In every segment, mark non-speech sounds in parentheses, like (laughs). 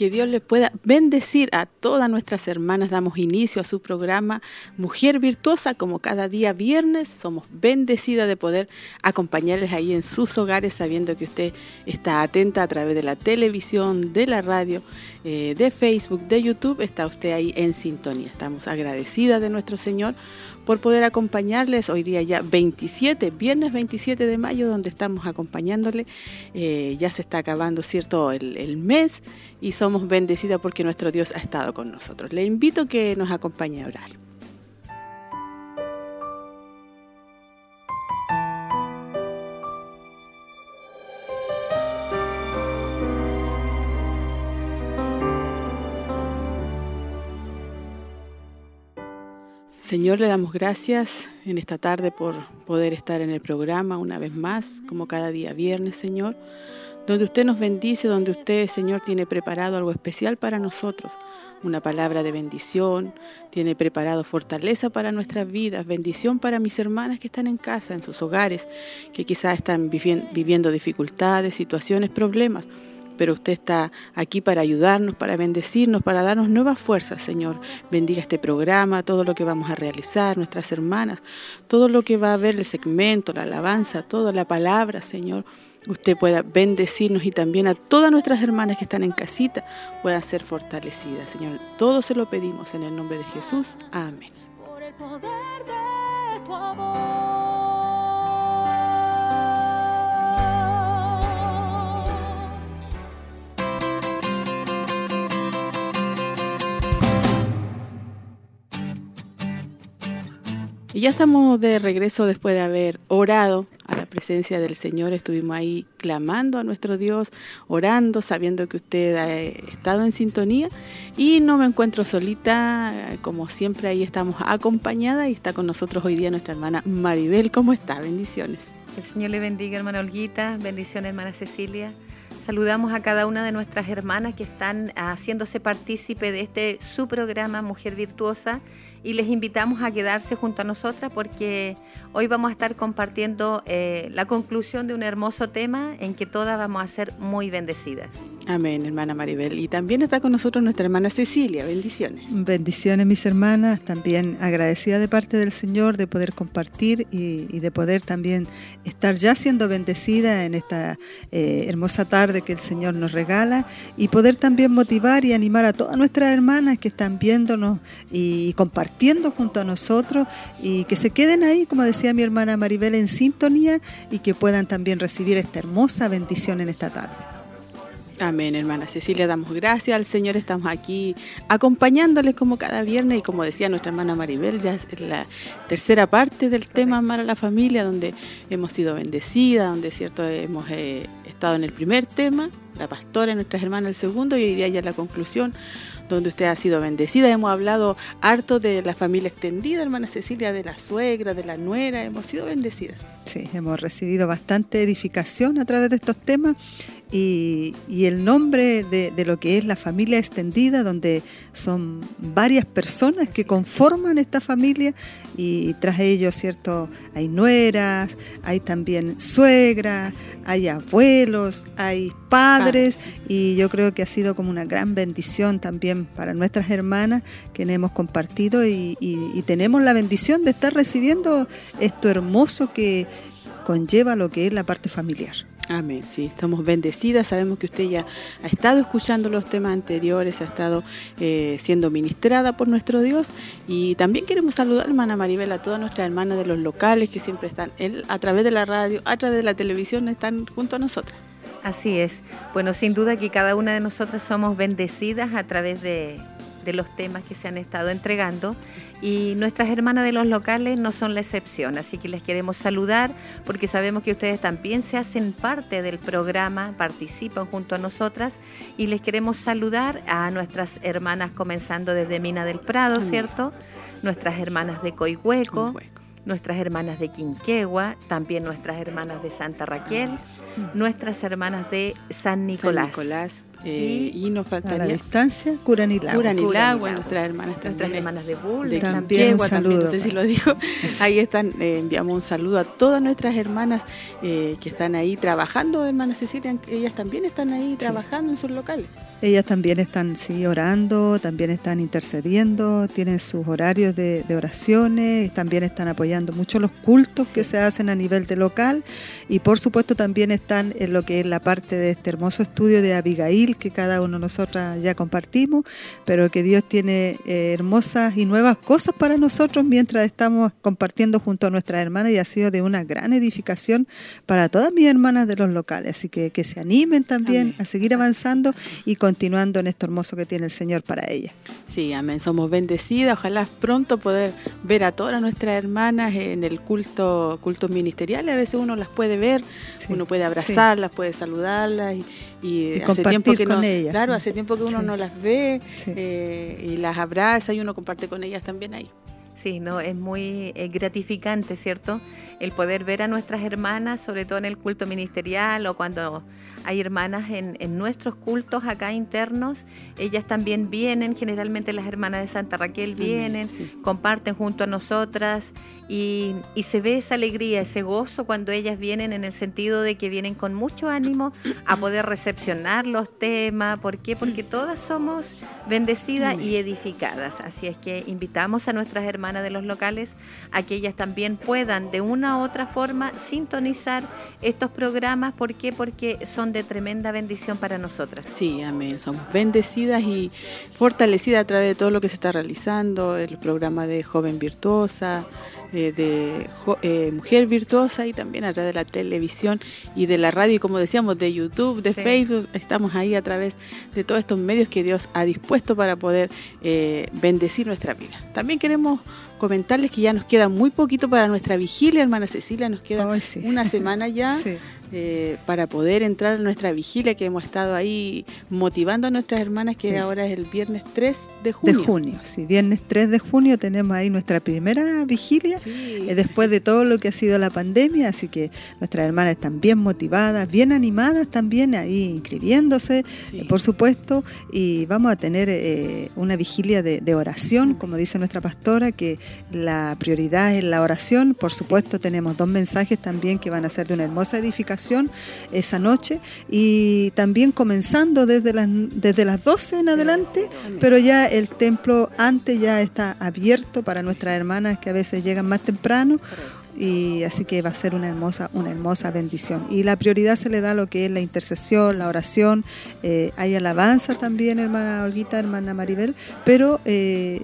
Que Dios le pueda bendecir a todas nuestras hermanas. Damos inicio a su programa Mujer Virtuosa, como cada día viernes. Somos bendecidas de poder acompañarles ahí en sus hogares, sabiendo que usted está atenta a través de la televisión, de la radio, eh, de Facebook, de YouTube. Está usted ahí en sintonía. Estamos agradecidas de nuestro Señor por poder acompañarles hoy día ya 27, viernes 27 de mayo, donde estamos acompañándole. Eh, ya se está acabando, ¿cierto?, el, mes y somos bendecidas porque nuestro Dios ha estado con nosotros. Le invito que nos acompañe a orar. Señor, le damos gracias en esta tarde por poder estar en el programa una vez más, como cada día viernes, Señor, donde usted nos bendice, donde usted, Señor, tiene preparado algo especial para nosotros, una palabra de bendición, tiene preparado fortaleza para nuestras vidas, bendición para mis hermanas que están en casa, en sus hogares, que quizás están viviendo dificultades, situaciones, problemas pero usted está aquí para ayudarnos, para bendecirnos, para darnos nuevas fuerzas, Señor. Bendiga este programa, todo lo que vamos a realizar, nuestras hermanas, todo lo que va a ver el segmento, la alabanza, toda la palabra, Señor. Usted pueda bendecirnos y también a todas nuestras hermanas que están en casita puedan ser fortalecidas, Señor. Todo se lo pedimos en el nombre de Jesús. Amén. Por el poder de tu amor. Y ya estamos de regreso después de haber orado a la presencia del Señor. Estuvimos ahí clamando a nuestro Dios, orando, sabiendo que usted ha estado en sintonía. Y no me encuentro solita, como siempre ahí estamos acompañada y está con nosotros hoy día nuestra hermana Maribel. ¿Cómo está? Bendiciones. El Señor le bendiga, hermana Olguita. Bendiciones, hermana Cecilia. Saludamos a cada una de nuestras hermanas que están haciéndose partícipe de este su programa Mujer Virtuosa y les invitamos a quedarse junto a nosotras porque hoy vamos a estar compartiendo eh, la conclusión de un hermoso tema en que todas vamos a ser muy bendecidas. Amén, hermana Maribel. Y también está con nosotros nuestra hermana Cecilia. Bendiciones. Bendiciones, mis hermanas. También agradecida de parte del Señor de poder compartir y, de poder también estar ya siendo bendecida en esta eh, hermosa tarde que el Señor nos regala y poder también motivar y animar a todas nuestras hermanas que están viéndonos y compartiendo junto a nosotros y que se queden ahí, como decía mi hermana Maribel, en sintonía y que puedan también recibir esta hermosa bendición en esta tarde. Amén, hermana Cecilia, damos gracias al Señor, estamos aquí acompañándoles como cada viernes y como decía nuestra hermana Maribel, ya es la tercera parte del tema Amar a la Familia, donde hemos sido bendecidas, donde cierto hemos eh, en el primer tema, la pastora, nuestras hermanas el segundo y hoy día ya la conclusión, donde usted ha sido bendecida. Hemos hablado harto de la familia extendida, hermana Cecilia, de la suegra, de la nuera, hemos sido bendecidas. Sí, hemos recibido bastante edificación a través de estos temas y, el nombre de, lo que es la familia extendida, donde son varias personas que conforman esta familia y tras ellos, ¿cierto? Hay nueras, hay también suegras, hay abuelos, hay padres y yo creo que ha sido como una gran bendición también para nuestras hermanas que hemos compartido y tenemos la bendición de estar recibiendo esto hermoso que conlleva lo que es la parte familiar. Amén, sí, estamos bendecidas, sabemos que usted ya ha estado escuchando los temas anteriores, ha estado eh, siendo ministrada por nuestro Dios. Y también queremos saludar, hermana Maribel, a todas nuestras hermanas de los locales que siempre están a través de la radio, a través de la televisión, están junto a nosotras. Así es, bueno, sin duda que cada una de nosotras somos bendecidas a través de de los temas que se han estado entregando y nuestras hermanas de los locales no son la excepción, así que les queremos saludar porque sabemos que ustedes también se hacen parte del programa, participan junto a nosotras y les queremos saludar a nuestras hermanas comenzando desde Mina del Prado, ¿cierto? Nuestras hermanas de Coihueco nuestras hermanas de Quinquegua, también nuestras hermanas de Santa Raquel, nuestras hermanas de San Nicolás. Nicolás eh, y, nos faltaría... A la distancia, Curanilagua. Curanilagua, nuestras hermanas Nuestras hermanas de Bull, de también, también, no sé si lo dijo. Ahí están, eh, enviamos un saludo a todas nuestras hermanas eh, que están ahí trabajando, hermanas Cecilia, ellas también están ahí trabajando en sus locales. Ellas también están, sí, orando, también están intercediendo, tienen sus horarios de, oraciones, también están apoyando mucho los cultos que se hacen a nivel de local y por supuesto también están en lo que es la parte de este hermoso estudio de Abigail que cada uno de nosotras ya compartimos, pero que Dios tiene eh, hermosas y nuevas cosas para nosotros mientras estamos compartiendo junto a nuestras hermanas y ha sido de una gran edificación para todas mis hermanas de los locales. Así que que se animen también a seguir avanzando y con continuando en esto hermoso que tiene el Señor para ella. Sí, amén. Somos bendecidas. Ojalá pronto poder ver a todas nuestras hermanas en el culto, culto ministerial. A veces uno las puede ver, uno puede abrazarlas, puede saludarlas y, hace tiempo que con ellas. Claro, hace tiempo que uno no las ve eh, y las abraza y uno comparte con ellas también ahí. Sí, no, es muy eh, gratificante, ¿cierto? El poder ver a nuestras hermanas, sobre todo en el culto ministerial o cuando hay hermanas en, nuestros cultos acá internos, ellas también vienen, generalmente las hermanas de Santa Raquel vienen, comparten junto a nosotras y, se ve esa alegría, ese gozo cuando ellas vienen en el sentido de que vienen con mucho ánimo a poder recepcionar los temas. ¿Por qué? Porque todas somos bendecidas y edificadas. Así es que invitamos a nuestras hermanas de los locales a que ellas también puedan de una u otra forma sintonizar estos programas. ¿Por qué? Porque son de tremenda bendición para nosotras. Sí, amén. Somos bendecidas y fortalecidas a través de todo lo que se está realizando, el programa de Joven Virtuosa, eh, de eh, Mujer Virtuosa y también a través de la televisión y de la radio, y como decíamos, de YouTube, de Facebook. Estamos ahí a través de todos estos medios que Dios ha dispuesto para poder eh, bendecir nuestra vida. También queremos comentarles que ya nos queda muy poquito para nuestra vigilia, hermana Cecilia, nos queda una semana ya. (laughs) Eh, para poder entrar a nuestra vigilia que hemos estado ahí motivando a nuestras hermanas que ahora es el viernes 3 de junio. De junio, sí, viernes 3 de junio tenemos ahí nuestra primera vigilia eh, después de todo lo que ha sido la pandemia, así que nuestras hermanas están bien motivadas, bien animadas también ahí inscribiéndose, eh, por supuesto, y vamos a tener una vigilia de, oración, como dice nuestra pastora, que la prioridad es la oración, por supuesto tenemos dos mensajes también que van a ser de una hermosa edificación esa noche y también comenzando desde las, desde las 12 en adelante, pero ya el templo antes ya está abierto para nuestras hermanas que a veces llegan más temprano y así que va a ser una hermosa una hermosa bendición. Y la prioridad se le da lo que es la intercesión la oración eh, hay alabanza también hermana Olguita hermana Maribel pero eh,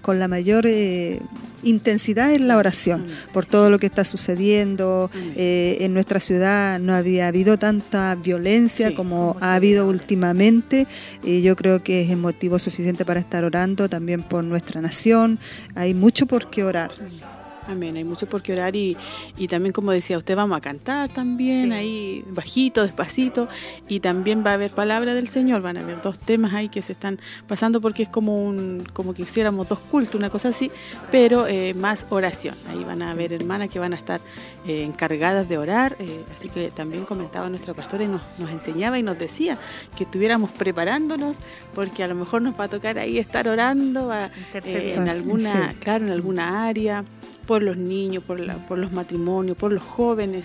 con la mayor eh, intensidad en la oración por todo lo que está sucediendo. Eh, en nuestra ciudad no había habido tanta violencia como ha habido últimamente y yo creo que es motivo suficiente para estar orando también por nuestra nación. Hay mucho por qué orar. Amén, hay mucho por qué orar y, y también como decía usted, vamos a cantar también ahí bajito, despacito y también va a haber palabra del Señor, van a haber dos temas ahí que se están pasando porque es como un como que hiciéramos dos cultos, una cosa así, pero eh, más oración. Ahí van a haber hermanas que van a estar eh, encargadas de orar, eh, así que también comentaba nuestra pastora y nos, nos enseñaba y nos decía que estuviéramos preparándonos porque a lo mejor nos va a tocar ahí estar orando en alguna, claro, en alguna área por los niños, por, la, por los matrimonios, por los jóvenes.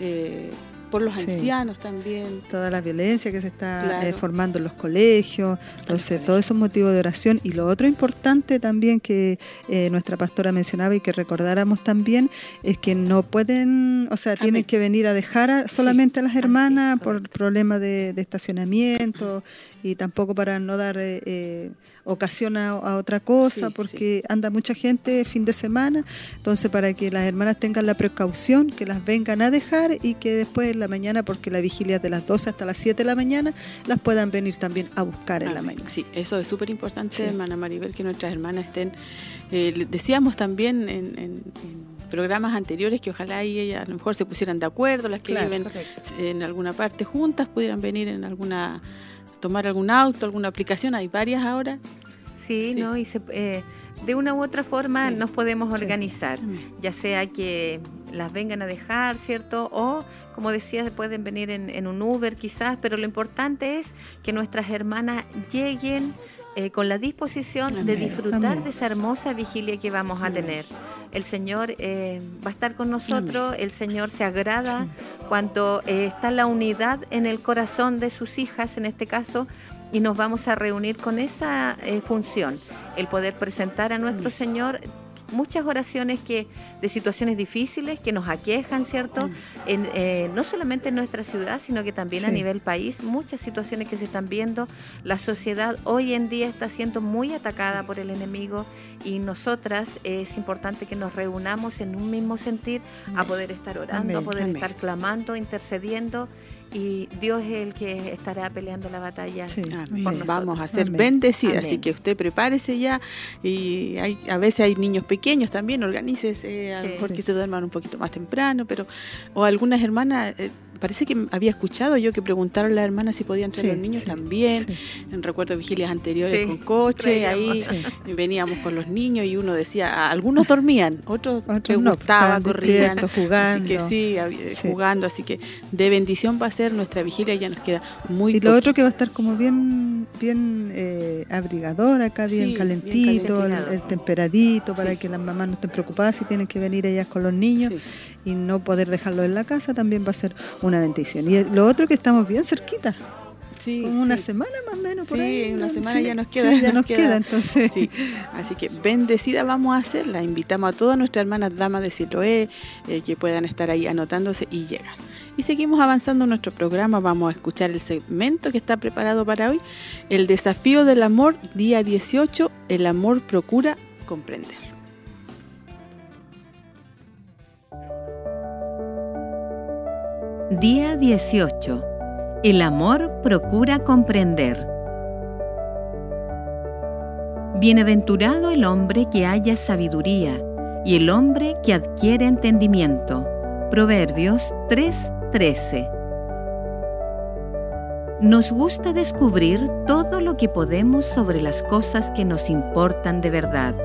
Eh, por los ancianos también. Toda la violencia que se está eh, formando en los colegios, entonces todo eso es motivo de oración. Y lo otro importante también que eh, nuestra pastora mencionaba y que recordáramos también es que no pueden, o sea, tienen que venir a dejar solamente a las hermanas por problemas de, estacionamiento y tampoco para no dar eh, ocasión a, otra cosa, porque anda mucha gente fin de semana, entonces para que las hermanas tengan la precaución, que las vengan a dejar y que después en la mañana, porque la vigilia es de las 12 hasta las 7 de la mañana, las puedan venir también a buscar en la mañana. Sí, eso es súper importante, hermana Maribel, que nuestras hermanas estén. Eh, decíamos también en, programas anteriores que ojalá y ellas a lo mejor se pusieran de acuerdo, las que viven en alguna parte juntas, pudieran venir en alguna, tomar algún auto, alguna aplicación, hay varias ahora. Sí, ¿no? Y se, eh, de una u otra forma nos podemos organizar, ya sea que las vengan a dejar, ¿cierto? O, como decía, pueden venir en, un Uber quizás, pero lo importante es que nuestras hermanas lleguen eh, con la disposición de disfrutar de esa hermosa vigilia que vamos a tener. El Señor eh, va a estar con nosotros, el Señor se agrada cuando eh, está la unidad en el corazón de sus hijas, en este caso, y nos vamos a reunir con esa eh, función, el poder presentar a nuestro. Señor muchas oraciones que de situaciones difíciles que nos aquejan, ¿cierto? En, eh, no solamente en nuestra ciudad, sino que también a nivel país, muchas situaciones que se están viendo. La sociedad hoy en día está siendo muy atacada por el enemigo y nosotras es importante que nos reunamos en un mismo sentir a poder estar orando, a poder estar clamando, intercediendo y Dios es el que estará peleando la batalla. Vamos a ser bendecidas, así que usted prepárese ya. Y hay, a veces hay niños pequeños también, organícese, a lo mejor que se duerman un poquito más temprano, pero o algunas hermanas. Eh, parece que había escuchado yo que preguntaron a la hermana si podían traer los niños también. En recuerdo vigilias anteriores con coche, ahí (laughs) veníamos con los niños y uno decía, algunos dormían, otros, otros les gustaba, corrían, jugando. Así que sí, jugando, así que de bendición va a ser nuestra vigilia, ya nos queda muy Y lo otro que va a estar como bien bien eh, abrigador acá, bien calentito, el, temperadito, para que las mamás no estén preocupadas si tienen que venir ellas con los niños y no poder dejarlo en la casa también va a ser una bendición. Y lo otro que estamos bien cerquita. Sí, como una semana más o menos por sí, una semana ya nos queda. ya nos, queda, entonces. Así que bendecida vamos a hacerla. Invitamos a todas nuestras hermanas damas de Siloé eh, que puedan estar ahí anotándose y llegar. Y seguimos avanzando en nuestro programa. Vamos a escuchar el segmento que está preparado para hoy. El desafío del amor, día 18. El amor procura comprender. Día 18. El amor procura comprender. Bienaventurado el hombre que haya sabiduría y el hombre que adquiere entendimiento. Proverbios 3:13. Nos gusta descubrir todo lo que podemos sobre las cosas que nos importan de verdad.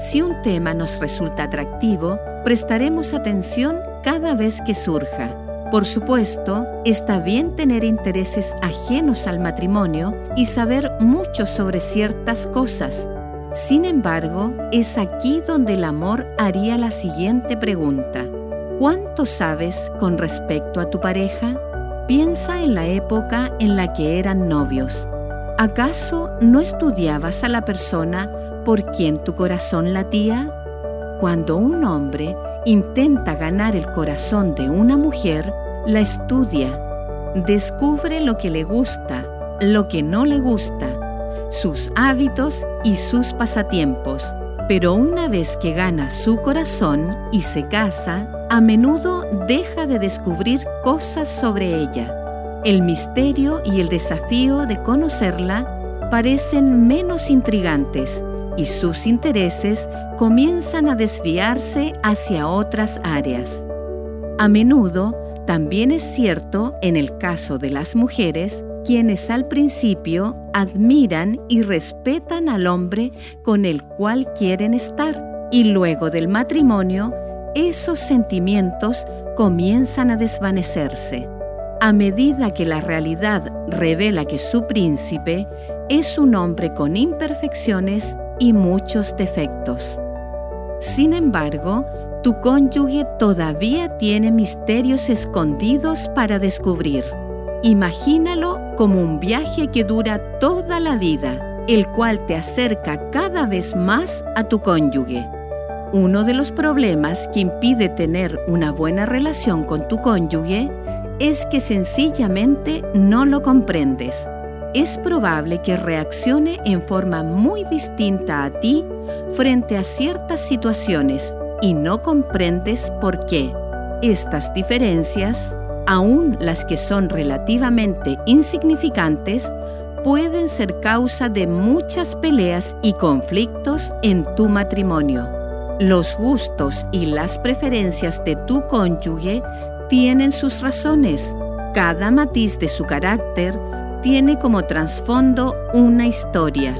Si un tema nos resulta atractivo, prestaremos atención cada vez que surja por supuesto, está bien tener intereses ajenos al matrimonio y saber mucho sobre ciertas cosas. Sin embargo, es aquí donde el amor haría la siguiente pregunta. ¿Cuánto sabes con respecto a tu pareja? Piensa en la época en la que eran novios. ¿Acaso no estudiabas a la persona por quien tu corazón latía? Cuando un hombre intenta ganar el corazón de una mujer, la estudia, descubre lo que le gusta, lo que no le gusta, sus hábitos y sus pasatiempos. Pero una vez que gana su corazón y se casa, a menudo deja de descubrir cosas sobre ella. El misterio y el desafío de conocerla parecen menos intrigantes y sus intereses comienzan a desviarse hacia otras áreas. A menudo también es cierto en el caso de las mujeres, quienes al principio admiran y respetan al hombre con el cual quieren estar y luego del matrimonio, esos sentimientos comienzan a desvanecerse. A medida que la realidad revela que su príncipe es un hombre con imperfecciones y muchos defectos. Sin embargo, tu cónyuge todavía tiene misterios escondidos para descubrir. Imagínalo como un viaje que dura toda la vida, el cual te acerca cada vez más a tu cónyuge. Uno de los problemas que impide tener una buena relación con tu cónyuge es que sencillamente no lo comprendes. Es probable que reaccione en forma muy distinta a ti frente a ciertas situaciones y no comprendes por qué. Estas diferencias aun las que son relativamente insignificantes, pueden ser causa de muchas peleas y conflictos en tu matrimonio. Los gustos y las preferencias de tu cónyuge tienen sus razones. Cada matiz de su carácter tiene como trasfondo una historia.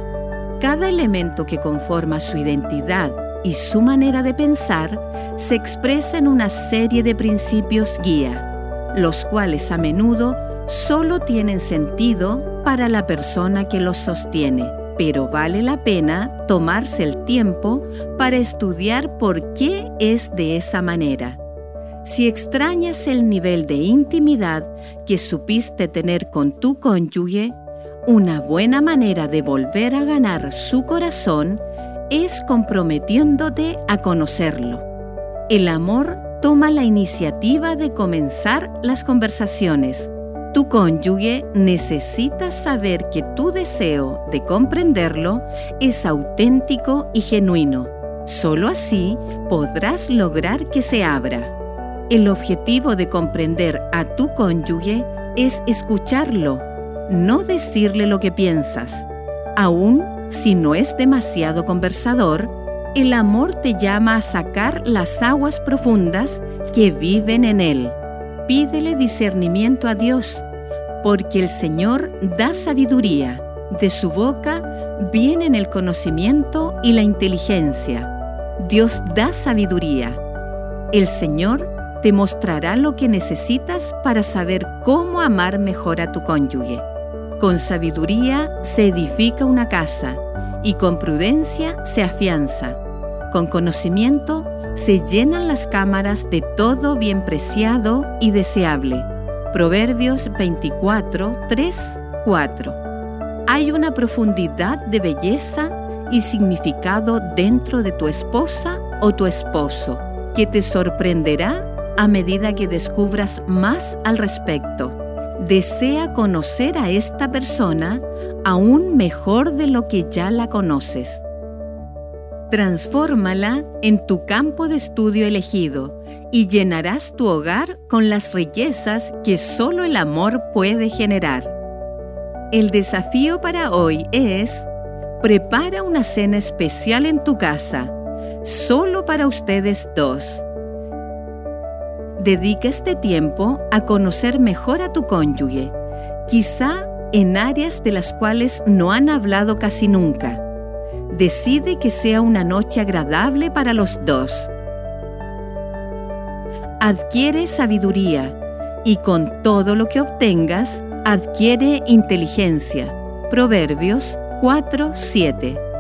Cada elemento que conforma su identidad y su manera de pensar se expresa en una serie de principios guía, los cuales a menudo solo tienen sentido para la persona que los sostiene, pero vale la pena tomarse el tiempo para estudiar por qué es de esa manera. Si extrañas el nivel de intimidad que supiste tener con tu cónyuge, una buena manera de volver a ganar su corazón es comprometiéndote a conocerlo. El amor toma la iniciativa de comenzar las conversaciones. Tu cónyuge necesita saber que tu deseo de comprenderlo es auténtico y genuino. Solo así podrás lograr que se abra. El objetivo de comprender a tu cónyuge es escucharlo, no decirle lo que piensas. Aún si no es demasiado conversador, el amor te llama a sacar las aguas profundas que viven en él. Pídele discernimiento a Dios, porque el Señor da sabiduría. De su boca vienen el conocimiento y la inteligencia. Dios da sabiduría. El Señor te mostrará lo que necesitas para saber cómo amar mejor a tu cónyuge. Con sabiduría se edifica una casa y con prudencia se afianza. Con conocimiento se llenan las cámaras de todo bien preciado y deseable. Proverbios 24, 3, 4. Hay una profundidad de belleza y significado dentro de tu esposa o tu esposo que te sorprenderá a medida que descubras más al respecto desea conocer a esta persona aún mejor de lo que ya la conoces. Transfórmala en tu campo de estudio elegido y llenarás tu hogar con las riquezas que solo el amor puede generar. El desafío para hoy es, prepara una cena especial en tu casa, solo para ustedes dos Dedica este tiempo a conocer mejor a tu cónyuge, quizá en áreas de las cuales no han hablado casi nunca. Decide que sea una noche agradable para los dos. Adquiere sabiduría y con todo lo que obtengas, adquiere inteligencia. Proverbios 4:7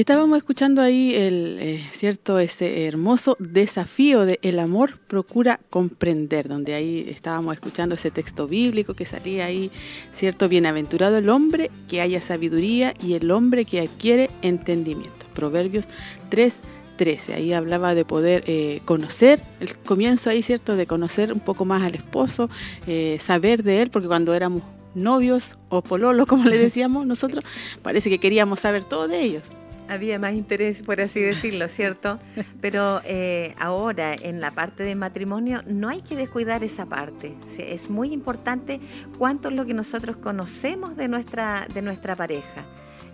estábamos escuchando ahí el eh, cierto ese hermoso desafío de el amor procura comprender, donde ahí estábamos escuchando ese texto bíblico que salía ahí, cierto bienaventurado el hombre que haya sabiduría y el hombre que adquiere entendimiento. Proverbios 3 13. Ahí hablaba de poder eh, conocer, el comienzo ahí, ¿cierto? De conocer un poco más al esposo, eh, saber de él, porque cuando éramos novios o pololos, como le decíamos nosotros, parece que queríamos saber todo de ellos había más interés, por así decirlo, ¿cierto? Pero eh, ahora en la parte de matrimonio no hay que descuidar esa parte. Es muy importante cuánto es lo que nosotros conocemos de nuestra, de nuestra pareja.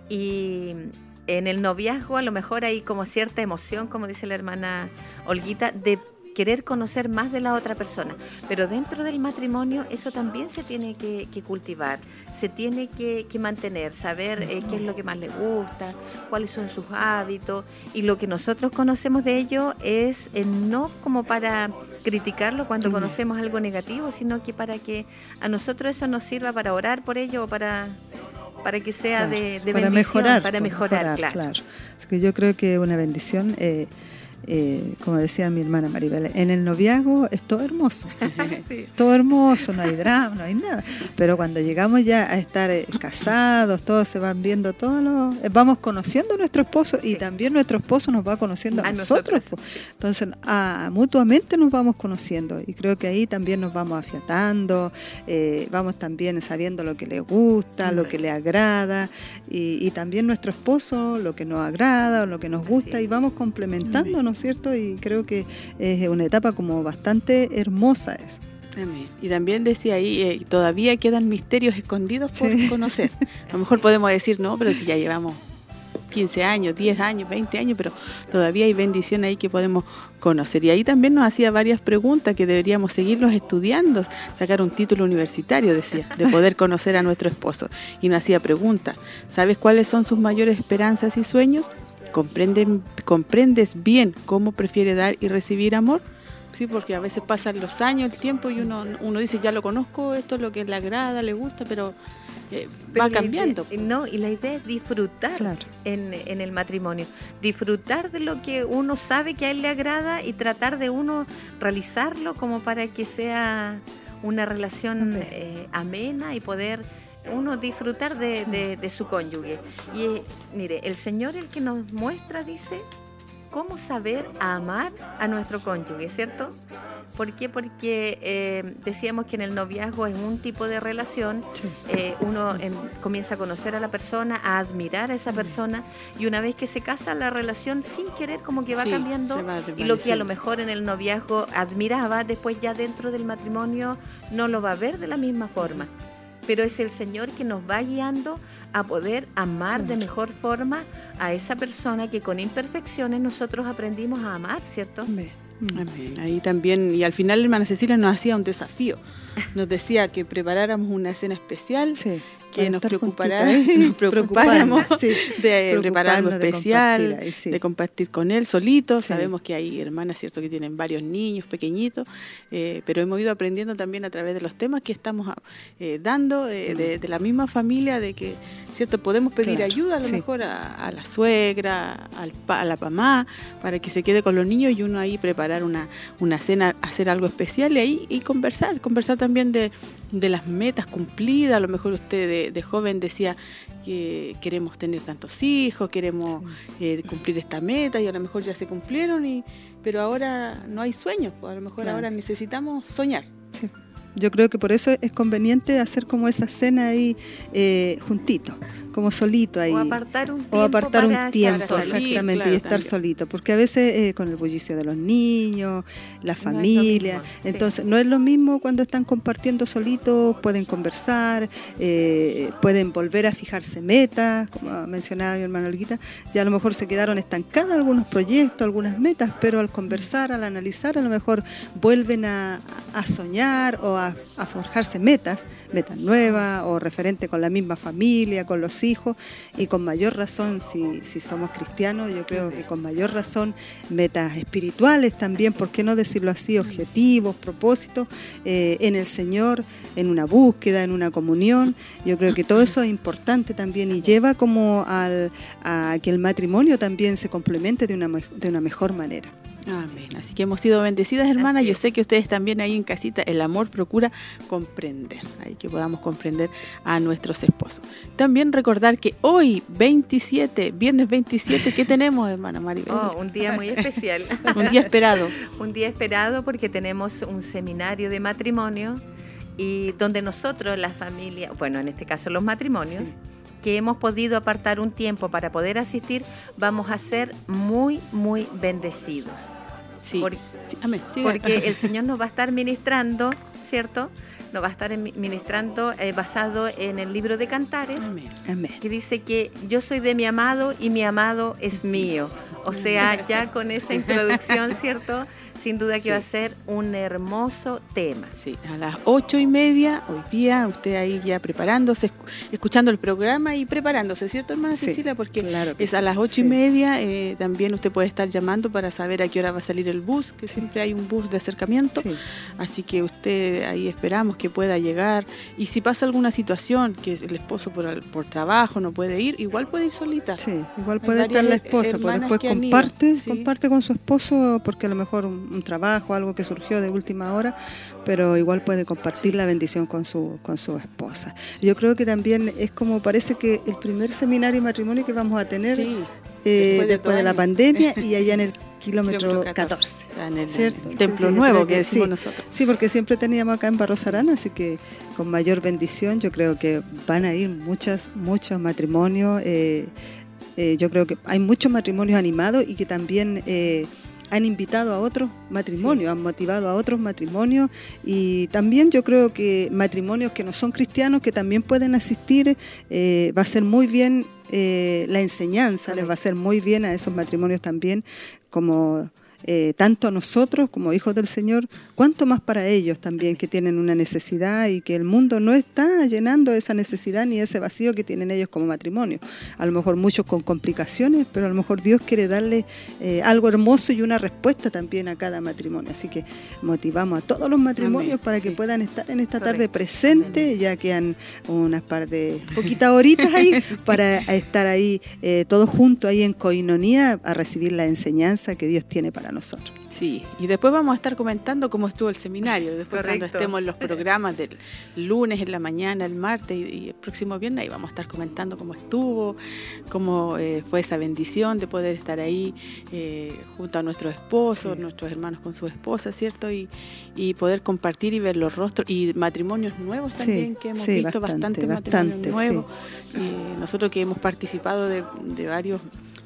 Y en el noviazgo a lo mejor hay como cierta emoción, como dice la hermana Olguita, de querer conocer más de la otra persona. Pero dentro del matrimonio eso también se tiene que, cultivar, se tiene que, mantener, saber eh, qué es lo que más le gusta, cuáles son sus hábitos. Y lo que nosotros conocemos de ello es eh, no como para criticarlo cuando conocemos algo negativo, sino que para que a nosotros eso nos sirva para orar por ello o para para que sea de, para mejorar para mejorar, claro. Es que yo creo que una bendición eh, eh, como decía mi hermana Maribel, en el noviazgo es todo hermoso. (laughs) Todo hermoso, no hay drama, no hay nada. Pero cuando llegamos ya a estar eh, casados, todos se van viendo, todos los, eh, vamos conociendo a nuestro esposo y también nuestro esposo nos va conociendo a, nosotros. Entonces, mutuamente nos vamos conociendo y creo que ahí también nos vamos afiatando, vamos también sabiendo lo que le gusta, lo que le agrada y, y, también nuestro esposo lo que nos agrada o lo que nos gusta y vamos complementándonos cierto? Y creo que es una etapa como bastante hermosa es. Y también decía ahí, eh, todavía quedan misterios escondidos por conocer. (laughs) A lo mejor podemos decir, no, pero si ya llevamos 15 años, 10 años, 20 años, pero todavía hay bendición ahí que podemos conocer. Y ahí también nos hacía varias preguntas que deberíamos seguirlos estudiando, sacar un título universitario, decía, de poder conocer a nuestro esposo. Y nos hacía preguntas, ¿sabes cuáles son sus mayores esperanzas y sueños? ¿Comprendes bien cómo prefiere dar y recibir amor? Sí, porque a veces pasan los años, el tiempo y uno, uno dice, ya lo conozco, esto es lo que le agrada, le gusta, pero, eh, va cambiando. no, y la idea es disfrutar en, en, el matrimonio, disfrutar de lo que uno sabe que a él le agrada y tratar de uno realizarlo como para que sea una relación eh, amena y poder uno disfrutar de, de, su cónyuge. Y mire, el Señor el que nos muestra, dice, cómo saber amar a nuestro cónyuge, ¿cierto? ¿Por qué? Porque eh, decíamos que en el noviazgo es un tipo de relación, eh, uno comienza a conocer a la persona, a admirar a esa persona y una vez que se casa la relación sin querer como que va cambiando y lo que a lo mejor en el noviazgo admiraba, después ya dentro del matrimonio no lo va a ver de la misma forma pero es el Señor que nos va guiando a poder amar de mejor forma a esa persona que con imperfecciones nosotros aprendimos a amar, ¿cierto? Amén. Ahí también, y al final hermana Cecilia nos hacía un desafío. Nos decía que preparáramos una escena especial sí que nos preocupará, (laughs) nos (laughs) preocupáramos de preparar algo especial, de compartir, con él solito. Sabemos que hay hermanas, cierto, que tienen varios niños pequeñitos, eh, pero hemos ido aprendiendo también a través de los temas que estamos eh, dando eh, de, la misma familia, de que cierto podemos pedir ayuda a lo mejor a, la suegra, al, a la mamá, para que se quede con los niños y uno ahí preparar una, una cena, hacer algo especial y ahí y conversar, conversar también de, de las metas cumplidas, a lo mejor usted de, joven decía que queremos tener tantos hijos, queremos eh, cumplir esta meta y a lo mejor ya se cumplieron, y, pero ahora no hay sueños, pues a lo mejor ahora necesitamos soñar. Yo creo que por eso es conveniente hacer como esa cena ahí eh, juntito como solito ahí. O apartar un tiempo. O apartar un tiempo, exactamente, y estar solito. Porque a veces eh, con el bullicio de los niños, la familia, entonces no es lo mismo cuando están compartiendo solitos, pueden conversar, eh, pueden volver a fijarse metas, como mencionaba mi hermano Olguita, ya a lo mejor se quedaron estancadas algunos proyectos, algunas metas, pero al conversar, al analizar, a lo mejor vuelven a, soñar o a, a forjarse metas, metas nuevas o referente con la misma familia, con los hijos y con mayor razón, si, si somos cristianos, yo creo que con mayor razón metas espirituales también, ¿por qué no decirlo así? Objetivos, propósitos eh, en el Señor, en una búsqueda, en una comunión. Yo creo que todo eso es importante también y lleva como al, a que el matrimonio también se complemente de una, de una mejor manera. Amén. Así que hemos sido bendecidas, hermanas. Yo sé que ustedes también ahí en casita, el amor procura comprender, ahí que podamos comprender a nuestros esposos. También recordar que hoy, 27, viernes 27, ¿qué tenemos, hermana Maribel? (laughs) Oh, un día muy especial. (laughs) un día esperado. (laughs) un día esperado porque tenemos un seminario de matrimonio y donde nosotros, la familia, bueno, en este caso los matrimonios, que hemos podido apartar un tiempo para poder asistir, vamos a ser muy, muy bendecidos. Sí, porque, el (laughs) Señor nos va a estar ministrando, ¿cierto? Nos va a estar ministrando eh, basado en el libro de Cantares, que dice que yo soy de mi amado y mi amado es mío. O sea, ya con esa introducción, (laughs) ¿cierto? Sin duda que va a ser un hermoso tema. Sí, a las ocho y media, hoy día, usted ahí ya preparándose, escuchando el programa y preparándose, ¿cierto, hermana Cecilia? Porque es a las ocho y media, eh, también usted puede estar llamando para saber a qué hora va a salir el bus, que siempre hay un bus de acercamiento, así que usted ahí esperamos que pueda llegar. Y si pasa alguna situación, que el esposo por, por trabajo no puede ir, igual puede ir solita. Sí, igual puede estar la esposa, pues después comparte, comparte con su esposo porque a lo mejor un, trabajo, algo que surgió de última hora, pero igual puede compartir la bendición con su, con su esposa. Yo creo que también es como parece que el primer seminario de matrimonio que vamos a tener eh, después, de, la pandemia y allá en el (laughs) kilómetro 14. en el, templo nuevo que, decimos nosotros. Sí, porque siempre teníamos acá en Barros Arana, así que con mayor bendición yo creo que van a ir muchas, muchos matrimonios. Eh, eh, yo creo que hay muchos matrimonios animados y que también han invitado a otros matrimonios, han motivado a otros matrimonios y también yo creo que matrimonios que no son cristianos que también pueden asistir, va a ser muy bien eh, la enseñanza, les va a hacer muy bien a esos matrimonios también, como eh, tanto a nosotros como hijos del Señor, cuanto más para ellos también que tienen una necesidad y que el mundo no está llenando esa necesidad ni ese vacío que tienen ellos como matrimonio. A lo mejor muchos con complicaciones, pero a lo mejor Dios quiere darle eh, algo hermoso y una respuesta también a cada matrimonio. Así que motivamos a todos los matrimonios para que puedan estar en esta tarde presente, ya quedan unas par de poquitas horitas ahí (laughs) (laughs) para estar ahí eh, todos juntos ahí en coinonía a recibir la enseñanza que Dios tiene para nosotros. Sí, y después vamos a estar comentando cómo estuvo el seminario, después cuando estemos en los programas del lunes, en la mañana, el martes y, el próximo viernes, ahí vamos a estar comentando cómo estuvo, cómo eh, fue esa bendición de poder estar ahí eh, junto a nuestros esposos, nuestros hermanos con su esposa, ¿cierto? Y, y, poder compartir y ver los rostros y matrimonios nuevos también, que hemos visto bastante, matrimonios nuevos. Nosotros que hemos participado de, de varios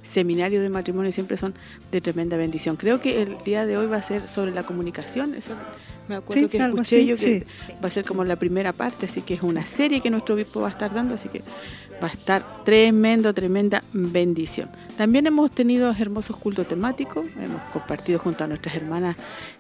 seminarios de matrimonio siempre son de tremenda bendición. Creo que el día de hoy va a ser sobre la comunicación. Me acuerdo que escuché yo que va a ser como la primera parte, así que es una serie que nuestro obispo va a estar dando, así que va a estar tremendo, tremenda bendición. También hemos tenido hermosos cultos temáticos, hemos compartido junto a nuestras hermanas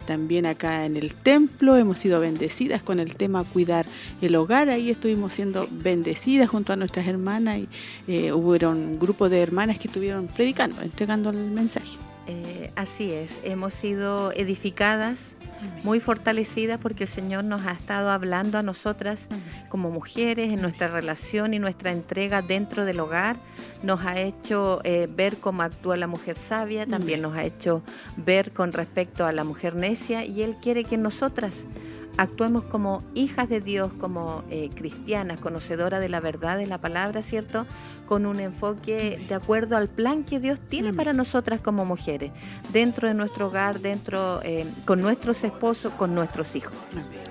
también acá en el templo, hemos sido bendecidas con el tema cuidar el hogar, ahí estuvimos siendo bendecidas junto a nuestras hermanas y eh, hubo un grupo de hermanas que estuvieron predicando, entregando el mensaje. Eh, así es, hemos sido edificadas, muy fortalecidas porque el Señor nos ha estado hablando a nosotras como mujeres en nuestra relación y nuestra entrega dentro del hogar. Nos ha hecho eh, ver cómo actúa la mujer sabia, también nos ha hecho ver con respecto a la mujer necia y Él quiere que nosotras actuemos como hijas de Dios, como eh, cristianas, conocedoras de la verdad de la palabra, ¿cierto? Con un enfoque de acuerdo al plan que Dios tiene para nosotras como mujeres, dentro de nuestro hogar, dentro eh, con nuestros esposos, con nuestros hijos.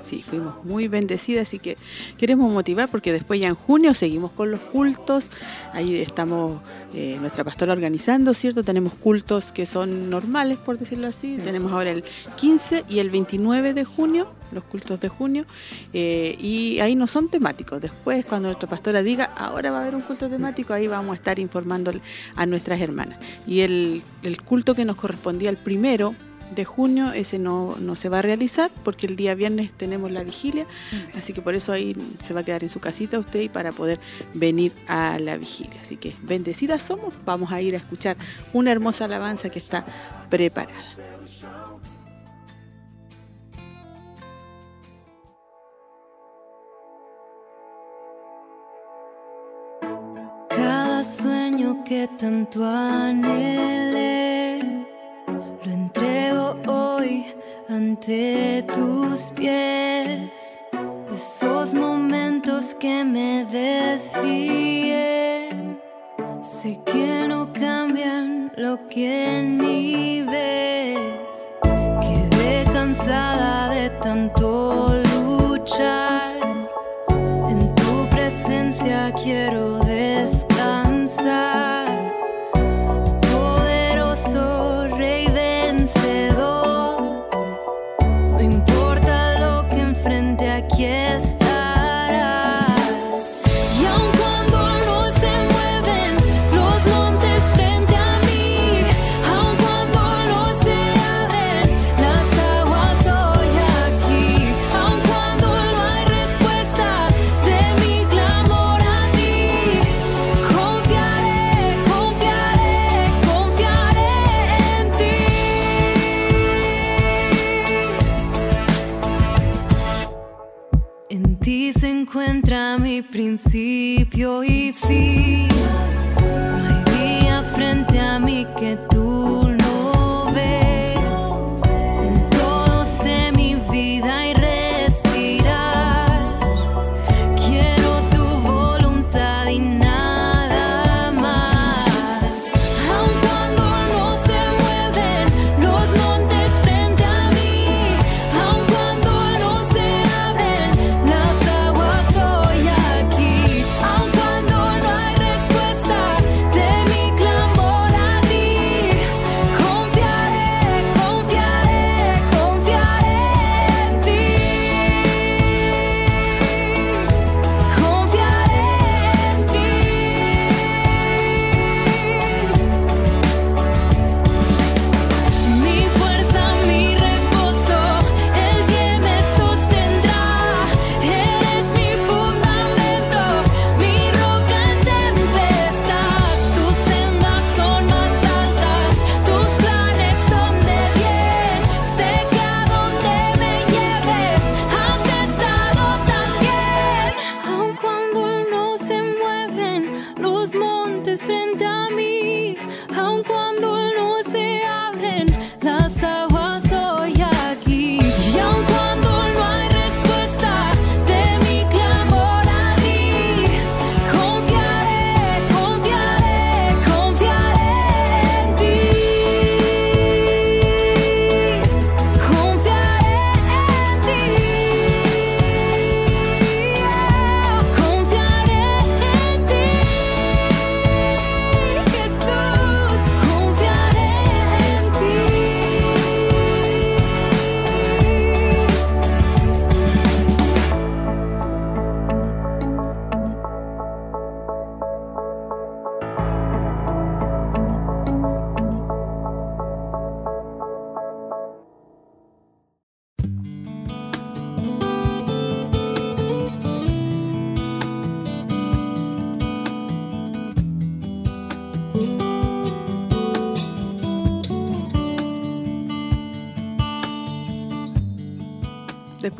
Sí, fuimos muy bendecidas, y que queremos motivar porque después ya en junio seguimos con los cultos, ahí estamos eh, nuestra pastora organizando, ¿cierto? Tenemos cultos que son normales, por decirlo así, tenemos ahora el 15 y el 29 de junio los cultos de junio, eh, y ahí no son temáticos. Después, cuando nuestra pastora diga, ahora va a haber un culto temático, ahí vamos a estar informando a nuestras hermanas. Y el, el culto que nos correspondía el primero, de junio, ese no, no, se va a realizar porque el día viernes tenemos la vigilia, mm. así que por eso ahí se va a quedar en su casita usted y para poder venir a la vigilia. Así que bendecidas somos, vamos a ir a escuchar una hermosa alabanza que está preparada. Que tanto anhelé, lo entrego hoy ante tus pies. Esos momentos que me desfíe, sé que no cambian lo que en mí ves.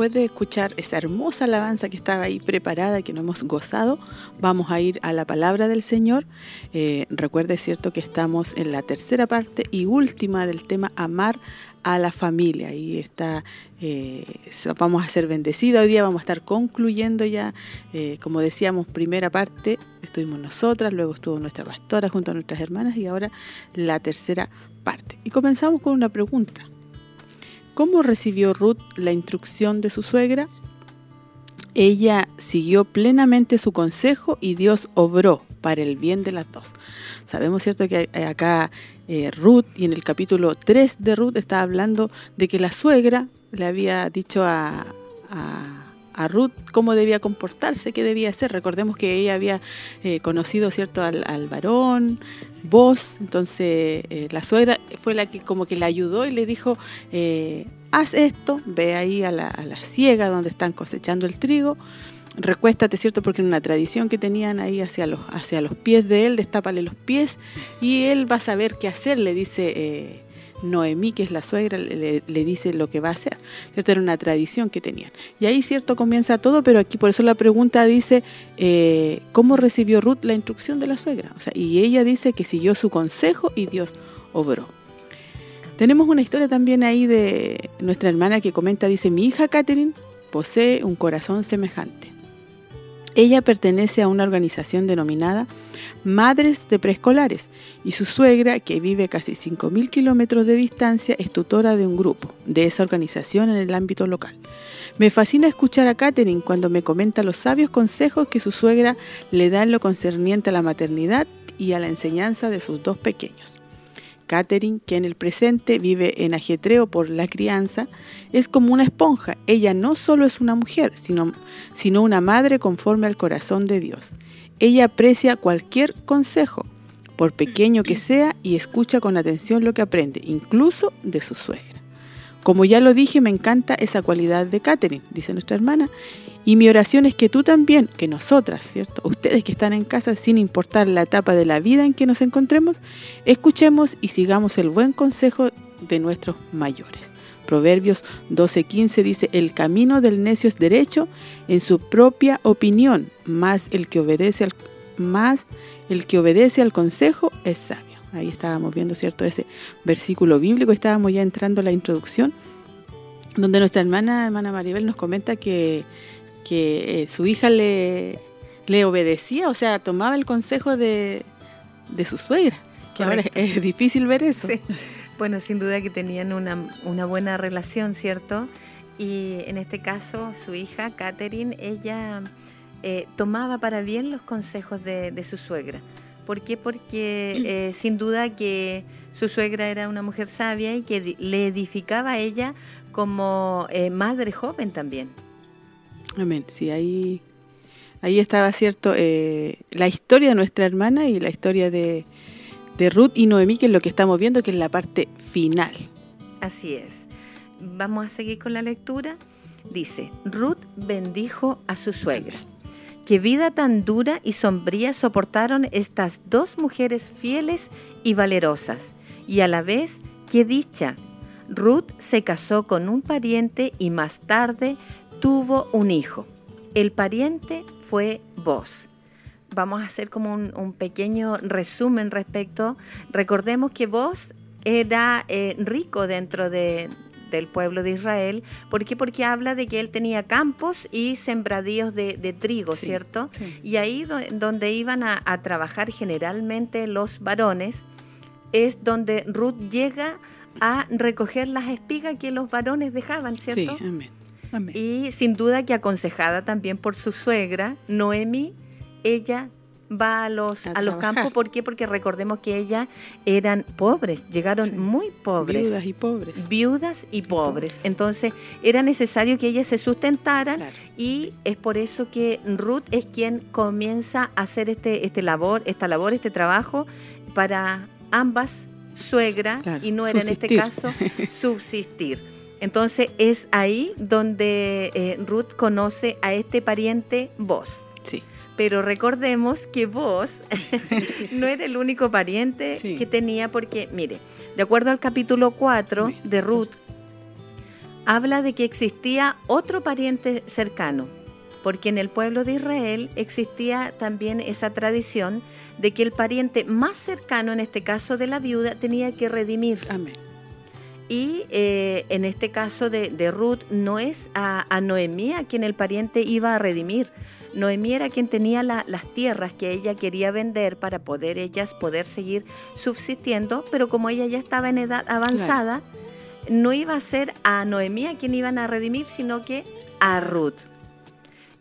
Después de escuchar esa hermosa alabanza que estaba ahí preparada, que no hemos gozado, vamos a ir a la palabra del Señor. Eh, recuerde, cierto, que estamos en la tercera parte y última del tema amar a la familia. Y está, eh, vamos a ser bendecidos. Hoy día vamos a estar concluyendo ya, eh, como decíamos, primera parte, estuvimos nosotras, luego estuvo nuestra pastora junto a nuestras hermanas y ahora la tercera parte. Y comenzamos con una pregunta. ¿Cómo recibió Ruth la instrucción de su suegra? Ella siguió plenamente su consejo y Dios obró para el bien de las dos. Sabemos, ¿cierto?, que acá eh, Ruth, y en el capítulo 3 de Ruth está hablando de que la suegra le había dicho a, a, Ruth cómo debía comportarse, qué debía hacer. Recordemos que ella había eh, conocido, ¿cierto?, al, al varón, voz. Entonces eh, la suegra fue la que como que le ayudó y le dijo, eh, haz esto, ve ahí a la, a la ciega donde están cosechando el trigo, recuéstate, ¿cierto? Porque en una tradición que tenían ahí hacia los, hacia los pies de él, destápale los pies y él va a saber qué hacer, le dice... Eh, Noemí, que es la suegra, le, dice lo que va a hacer. ¿cierto? Era una tradición que tenían. Y ahí, cierto, comienza todo, pero aquí por eso la pregunta dice, eh, ¿cómo recibió Ruth la instrucción de la suegra? Y ella dice que siguió su consejo y Dios obró. Tenemos una historia también ahí de nuestra hermana que comenta, dice, mi hija Catherine posee un corazón semejante. Ella pertenece a una organización denominada Madres de Preescolares y su suegra, que vive casi 5.000 kilómetros de distancia, es tutora de un grupo de esa organización en el ámbito local. Me fascina escuchar a Catherine cuando me comenta los sabios consejos que su suegra le da en lo concerniente a la maternidad y a la enseñanza de sus dos pequeños. Catherine, que en el presente vive en ajetreo por la crianza, es como una esponja. Ella no solo es una mujer, sino, sino una madre conforme al corazón de Dios. Ella aprecia cualquier consejo, por pequeño que sea, y escucha con atención lo que aprende, incluso de su suegra. Como ya lo dije, me encanta esa cualidad de Catherine, dice nuestra hermana, y mi oración es que tú también, que nosotras, ¿cierto? Ustedes que están en casa, sin importar la etapa de la vida en que nos encontremos, escuchemos y sigamos el buen consejo de nuestros mayores. Proverbios 12:15 dice, el camino del necio es derecho en su propia opinión, más el que obedece al, más el que obedece al consejo es sabio. Ahí estábamos viendo, ¿cierto? Ese versículo bíblico, estábamos ya entrando a la introducción, donde nuestra hermana, hermana Maribel, nos comenta que que eh, su hija le, le obedecía, o sea, tomaba el consejo de, su suegra, que ahora es, difícil ver eso. Bueno, sin duda que tenían una, buena relación, ¿cierto? Y en este caso, su hija, Catherine, ella eh, tomaba para bien los consejos de, su suegra. ¿Por qué? Porque eh, sin duda que su suegra era una mujer sabia y que le edificaba a ella como madre joven también. Amén. Sí, ahí, ahí estaba cierto eh, la historia de nuestra hermana y la historia de, de Ruth y Noemí, que es lo que estamos viendo, que es la parte final. Así es. Vamos a seguir con la lectura. Dice, Ruth bendijo a su suegra. Qué vida tan dura y sombría soportaron estas dos mujeres fieles y valerosas. Y a la vez, qué dicha. Ruth se casó con un pariente y más tarde tuvo un hijo. El pariente fue vos. Vamos a hacer como un, pequeño resumen respecto. Recordemos que vos era eh, rico dentro de, del pueblo de Israel. ¿Por qué? Porque habla de que él tenía campos y sembradíos de, trigo, ¿cierto? Y ahí donde iban a, trabajar generalmente los varones, es donde Ruth llega a recoger las espigas que los varones dejaban, ¿cierto? Sí, amén. Y sin duda que aconsejada también por su suegra, Noemi, ella va a los, a, los campos. ¿Por qué? Porque recordemos que ellas eran pobres, llegaron muy pobres. Viudas y pobres. Viudas y, pobres. Entonces era necesario que ellas se sustentaran y es por eso que Ruth es quien comienza a hacer este, este labor, esta labor, este trabajo para ambas suegras y no era en este caso subsistir. Entonces es ahí donde eh, Ruth conoce a este pariente vos. Sí. Pero recordemos que vos (laughs) no era el único pariente que tenía, porque, mire, de acuerdo al capítulo 4 de Ruth, habla de que existía otro pariente cercano, porque en el pueblo de Israel existía también esa tradición de que el pariente más cercano, en este caso de la viuda, tenía que redimir. Amén. Y eh, en este caso de, de Ruth, no es a, a, Noemí a quien el pariente iba a redimir. Noemí era quien tenía la, las tierras que ella quería vender para poder ellas poder seguir subsistiendo, pero como ella ya estaba en edad avanzada, claro. no iba a ser a Noemí a quien iban a redimir, sino que a Ruth.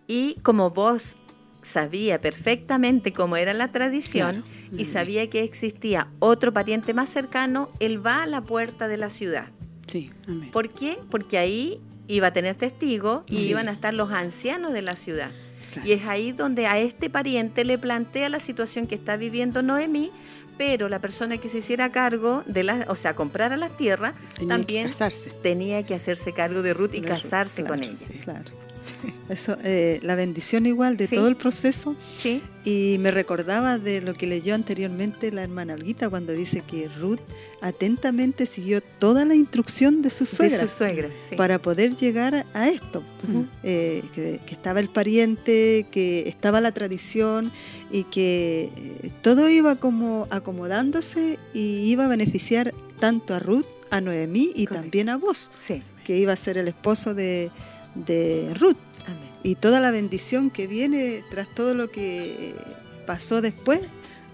Y como vos sabía perfectamente cómo era la tradición claro. y sabía que existía otro pariente más cercano, él va a la puerta de la ciudad. Sí, amén. ¿Por qué? Porque ahí iba a tener testigos y sí. iban a estar los ancianos de la ciudad. Claro. Y es ahí donde a este pariente le plantea la situación que está viviendo Noemí, pero la persona que se hiciera cargo de la, o sea, comprara las tierras, tenía también que tenía que hacerse cargo de Ruth y casarse con ella. Sí, claro. Sí. Eso, eh, la bendición igual de sí. todo el proceso. Sí. Y me recordaba de lo que leyó anteriormente la hermana Olguita cuando dice que Ruth atentamente siguió toda la instrucción de su suegra, de su suegra sí. para poder llegar a esto. Uh -huh. eh, que, que, estaba el pariente, que estaba la tradición y que eh, todo iba como acomodándose y iba a beneficiar tanto a Ruth, a Noemí y Correcto. también a vos, que iba a ser el esposo de de Ruth Amén. y toda la bendición que viene tras todo lo que pasó después,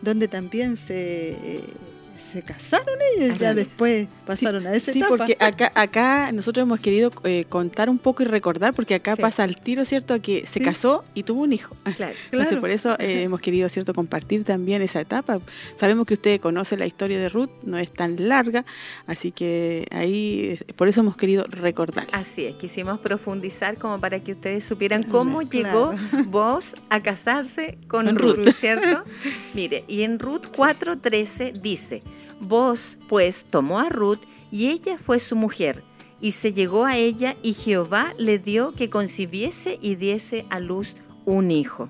donde también se, se casaron ellos, ya es. después pasaron sí, a esa sí, etapa. porque acá, acá nosotros hemos querido eh, contar un poco y recordar, porque acá Sí. pasa el tiro, ¿cierto? Que se Sí. casó y tuvo un hijo. Claro. (laughs) Entonces, Claro. por eso eh, hemos querido, ¿cierto?, compartir también esa etapa. Sabemos que usted conoce la historia de Ruth, no es tan larga, así que ahí, eh, por eso hemos querido recordar. Así es, quisimos profundizar como para que ustedes supieran cómo llegó (laughs) vos a casarse con Con Ruth, Ruth. ¿cierto? (laughs) Mire, y en Ruth 4:13 dice, vos pues tomó a Ruth y ella fue su mujer, y se llegó a ella y Jehová le dio que concibiese y diese a luz un hijo.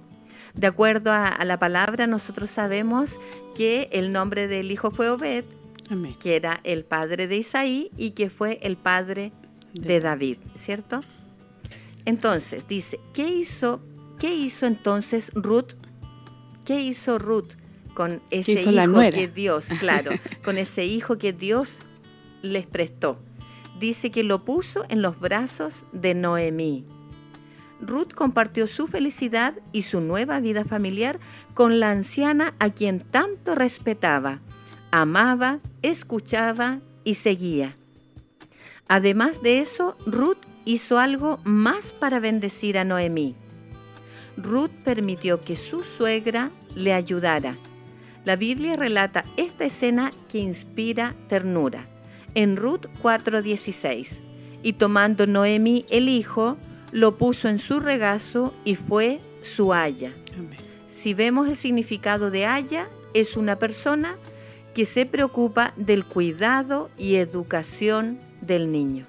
De acuerdo a, a la palabra, nosotros sabemos que el nombre del hijo fue Obed, Amén. que era el padre de Isaí y que fue el padre de David, ¿cierto? Entonces, dice, ¿qué hizo, qué hizo entonces Ruth? ¿Qué hizo Ruth con ese la hijo que Dios, (laughs) claro, con ese hijo que Dios les prestó? Dice que lo puso en los brazos de Noemí. Ruth compartió su felicidad y su nueva vida familiar con la anciana a quien tanto respetaba, amaba, escuchaba y seguía. Además de eso, Ruth hizo algo más para bendecir a Noemí. Ruth permitió que su suegra le ayudara. La Biblia relata esta escena que inspira ternura. En Ruth 4:16, y tomando Noemí el hijo, lo puso en su regazo y fue su haya. Amén. Si vemos el significado de haya, es una persona que se preocupa del cuidado y educación del niño.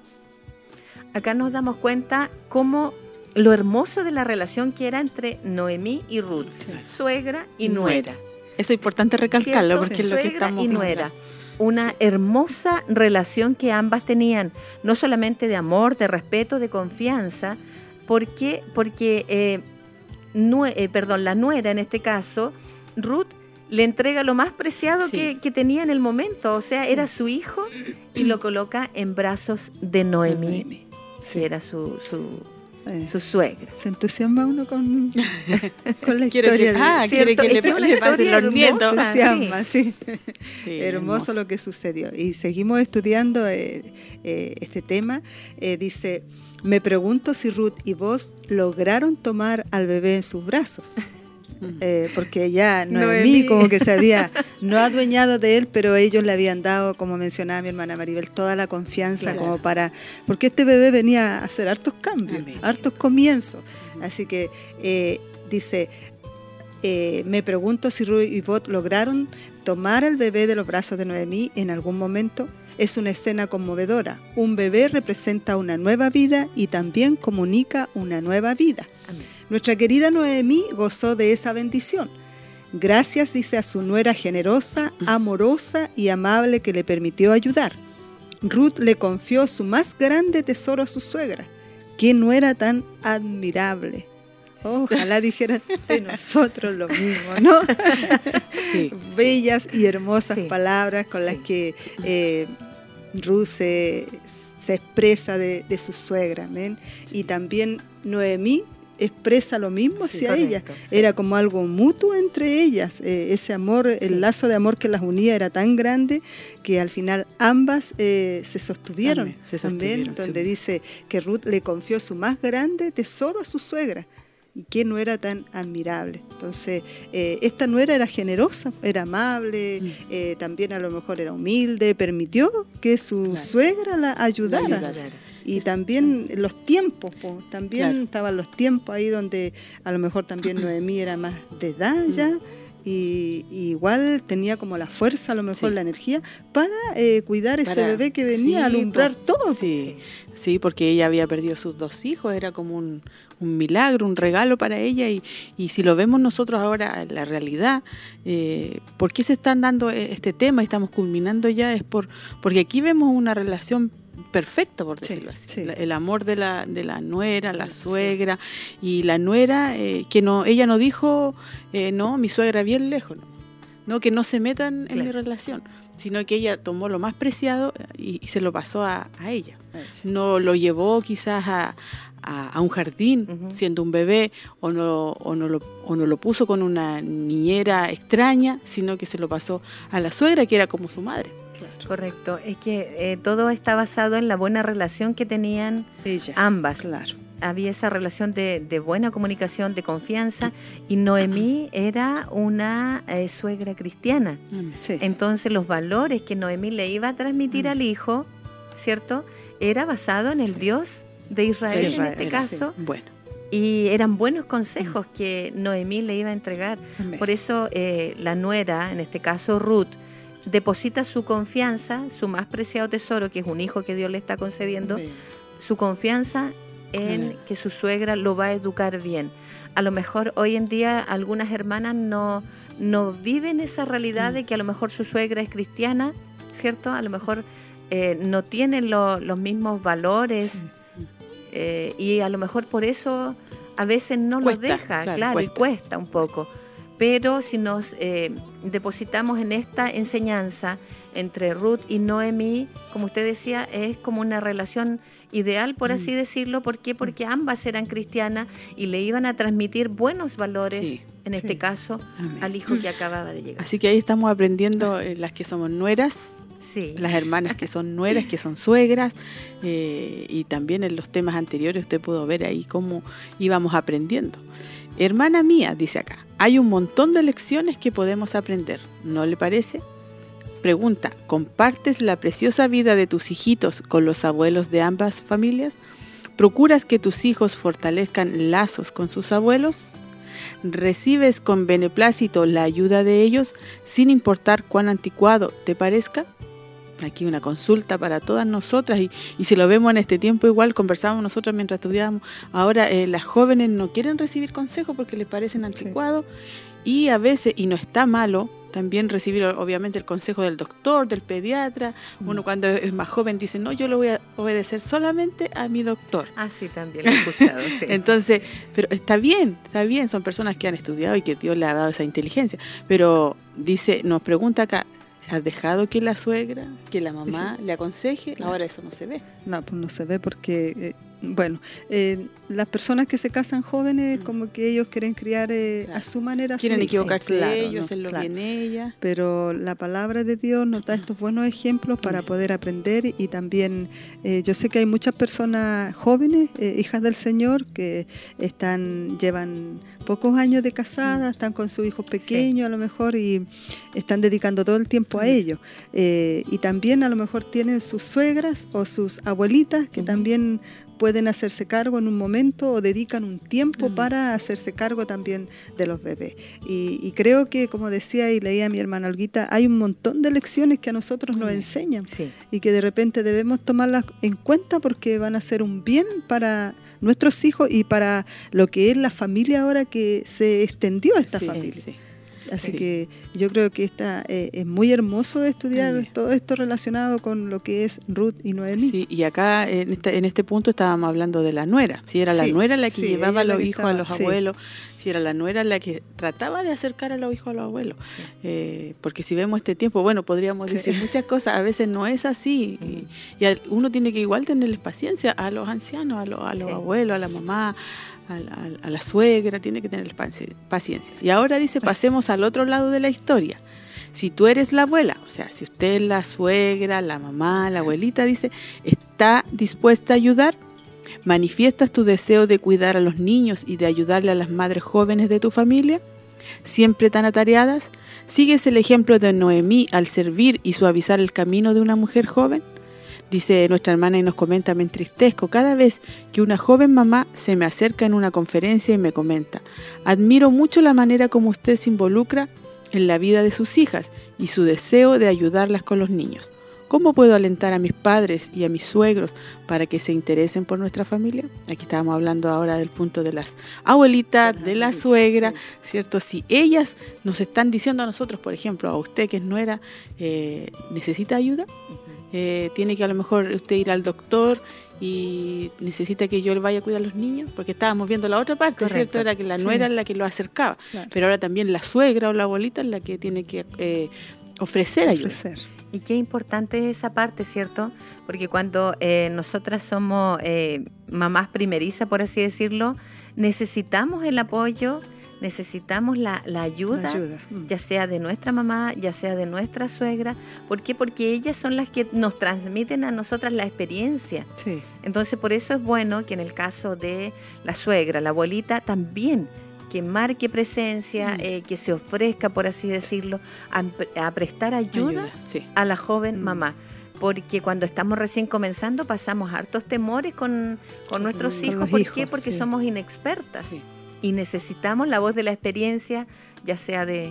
Acá nos damos cuenta cómo lo hermoso de la relación que era entre Noemí y Ruth, Sí. suegra y Nuera. nuera. Eso es importante recalcarlo, porque es lo que estamos y nuera. Una hermosa relación que ambas tenían, no solamente de amor, de respeto, de confianza, porque, porque eh, nue- eh, perdón, la nuera en este caso, Ruth le entrega lo más preciado Sí. que, que tenía en el momento, o sea, era su hijo y lo coloca en brazos de Noemí, Noemí. que era su, su, Eh, su suegra. se entusiasma uno con, (laughs) con la Quiero historia que, de ah, que le, que pasen los nietos. hermosa. entusiasma, sí. Sí, (laughs) hermoso, lo que sucedió. Y seguimos estudiando eh, eh, este tema. Eh, dice, me pregunto si Ruth y vos lograron tomar al bebé en sus brazos. (laughs) Eh, porque ya Noemí, como que se había no adueñado de él, pero ellos le habían dado, como mencionaba mi hermana Maribel, toda la confianza Claro. como para, porque este bebé venía a hacer hartos cambios, Amén. hartos comienzos. Así que eh, dice, eh, me pregunto si Ruth y Bot lograron tomar al bebé de los brazos de Noemí en algún momento. Es una escena conmovedora. Un bebé representa una nueva vida y también comunica una nueva vida. Amén. Nuestra querida Noemí gozó de esa bendición. Gracias, dice, a su nuera generosa, amorosa y amable que le permitió ayudar. Ruth le confió su más grande tesoro a su suegra, que no era tan admirable. Ojalá dijeran de (laughs) nosotros lo mismo, ¿no? (laughs) (laughs) Bellas y hermosas palabras con las que eh, Ruth se, expresa de, su suegra. Y también Noemí expresa lo mismo hacia ella. Era como algo mutuo entre ellas. Eh, ese amor, el lazo de amor que las unía era tan grande que al final ambas eh, se sostuvieron. También, donde dice que Ruth le confió su más grande tesoro a su suegra y que no era tan admirable. Entonces, eh, esta nuera era generosa, era amable, mm. también a lo mejor era humilde, permitió que su suegra la ayudara y también los tiempos, también estaban los tiempos ahí donde a lo mejor también Noemí era más de edad ya. Mm. Y, igual tenía como la fuerza, a lo mejor la energía, para eh, cuidar ese bebé que venía a alumbrar todo. Sí, sí, porque ella había perdido sus dos hijos, era como un, milagro, un regalo para ella. Y, y, si lo vemos nosotros ahora, la realidad, eh, ¿por qué se están dando e, este tema y estamos culminando ya? Es por porque aquí vemos una relación perfecto, por decirlo así. el amor de la, de la nuera, la suegra, y la nuera, eh, que no, ella no dijo, eh, no, mi suegra bien lejos, no, que no se metan en mi relación, sino que ella tomó lo más preciado y, se lo pasó a, ella. No lo llevó quizás a, a, un jardín siendo un bebé o no, o, no lo, o no lo puso con una niñera extraña, sino que se lo pasó a la suegra, que era como su madre. Correcto, es que eh, todo está basado en la buena relación que tenían ambas. Claro. Había esa relación de, buena comunicación, de confianza, y Noemí era una eh, suegra cristiana. Mm, Entonces los valores que Noemí le iba a transmitir mm. al hijo, ¿cierto? Era basado en el Dios de Israel, en este caso. Bueno. Y eran buenos consejos mm. que Noemí le iba a entregar. Por eso eh, la nuera, en este caso Ruth, deposita su confianza, su más preciado tesoro, que es un hijo que Dios le está concediendo, su confianza en que su suegra lo va a educar bien. A lo mejor hoy en día algunas hermanas no, no viven esa realidad mm. de que a lo mejor su suegra es cristiana, ¿cierto? A lo mejor eh, no tienen los mismos valores eh, y a lo mejor por eso a veces no los deja, claro, y cuesta un poco. Pero si nos eh, depositamos en esta enseñanza entre Ruth y Noemí, como usted decía, es como una relación ideal, por así mm. decirlo. ¿Por qué? Porque ambas eran cristianas y le iban a transmitir buenos valores, en este caso, al hijo que acababa de llegar. Así que ahí estamos aprendiendo eh, las que somos nueras, Sí. las hermanas que son nueras, que son suegras, eh, y también en los temas anteriores usted pudo ver ahí cómo íbamos aprendiendo. Hermana mía, dice acá, hay un montón de lecciones que podemos aprender, ¿no le parece? Pregunta, ¿compartes la preciosa vida de tus hijitos con los abuelos de ambas familias? ¿Procuras que tus hijos fortalezcan lazos con sus abuelos? ¿Recibes con beneplácito la ayuda de ellos sin importar cuán anticuado te parezca? Aquí una consulta para todas nosotras y, si lo vemos en este tiempo igual conversábamos nosotros mientras estudiábamos ahora eh, las jóvenes no quieren recibir consejos porque les parecen anticuados y a veces y no está malo también recibir obviamente el consejo del doctor, del pediatra. Mm. Uno cuando es más joven dice, no, yo lo voy a obedecer solamente a mi doctor. Ah, sí, también lo he escuchado. (laughs) Entonces, pero está bien, está bien, son personas que han estudiado y que Dios le ha dado esa inteligencia. Pero dice, nos pregunta acá, ¿Has dejado que la suegra, que la mamá le aconseje? Ahora eso no se ve. No, pues no se ve porque eh, bueno, eh, las personas que se casan jóvenes, mm. como que ellos quieren criar eh, a su manera. Quieren equivocarse ellos, hacerlo bien ella. Pero la palabra de Dios nos da estos buenos ejemplos para mm. poder aprender y también eh, yo sé que hay muchas personas jóvenes, hijas del Señor, que están llevan pocos años de casada, mm. están con su hijo pequeño a lo mejor y están dedicando todo el tiempo a ellos. y también a lo mejor tienen sus suegras o sus abuelitas que también pueden hacerse cargo en un momento o dedican un tiempo mm. para hacerse cargo también de los bebés. Y, creo que, como decía y leía mi hermana Olguita, hay un montón de lecciones que a nosotros nos mm. enseñan y que de repente debemos tomarlas en cuenta porque van a ser un bien para nuestros hijos y para lo que es la familia ahora que se extendió esta familia. Así que yo creo que esta, eh, es muy hermoso estudiar todo esto relacionado con lo que es Ruth y Noemí. Sí, y acá en este, en este punto estábamos hablando de la nuera. Si era la nuera la que llevaba a los hijos a los abuelos, si era la nuera la que trataba de acercar a los hijos a los abuelos. Eh, porque si vemos este tiempo, bueno, podríamos decir muchas cosas, a veces no es así. Y, uno tiene que igual tenerles paciencia a los ancianos, a los, a los abuelos, a la mamá a, la suegra, tiene que tener paciencia. Y ahora dice, pasemos al otro lado de la historia. Si tú eres la abuela, o sea, si usted es la suegra, la mamá, la abuelita, dice, está dispuesta a ayudar, manifiestas tu deseo de cuidar a los niños y de ayudarle a las madres jóvenes de tu familia, siempre tan atareadas, ¿sigues el ejemplo de Noemí al servir y suavizar el camino de una mujer joven? Dice nuestra hermana y nos comenta, me entristezco cada vez que una joven mamá se me acerca en una conferencia y me comenta, admiro mucho la manera como usted se involucra en la vida de sus hijas y su deseo de ayudarlas con los niños. ¿Cómo puedo alentar a mis padres y a mis suegros para que se interesen por nuestra familia? Aquí estábamos hablando ahora del punto de las abuelitas, de la suegra, ¿cierto? Si ellas nos están diciendo a nosotros, por ejemplo, a usted que es nuera, eh, necesita ayuda, eh, tiene que a lo mejor usted ir al doctor y necesita que yo le vaya a cuidar a los niños, porque estábamos viendo la otra parte, ¿cierto? Era que la nuera es la que lo acercaba, pero ahora también la suegra o la abuelita es la que tiene que eh, ofrecer ayuda. Y qué importante es esa parte, ¿cierto? Porque cuando eh, nosotras somos mamás primerizas, por así decirlo, necesitamos el apoyo necesitamos la, ayuda, mm. ya sea de nuestra mamá, ya sea de nuestra suegra. ¿Por qué? Porque ellas son las que nos transmiten a nosotras la experiencia. Entonces, por eso es bueno que en el caso de la suegra, la abuelita, también que marque presencia, mm. eh, que se ofrezca, por así decirlo, a, prestar ayuda, a la joven mm. mamá porque cuando estamos recién comenzando pasamos hartos temores con, nuestros hijos. ¿Por qué? Porque somos inexpertas y necesitamos la voz de la experiencia, ya sea de,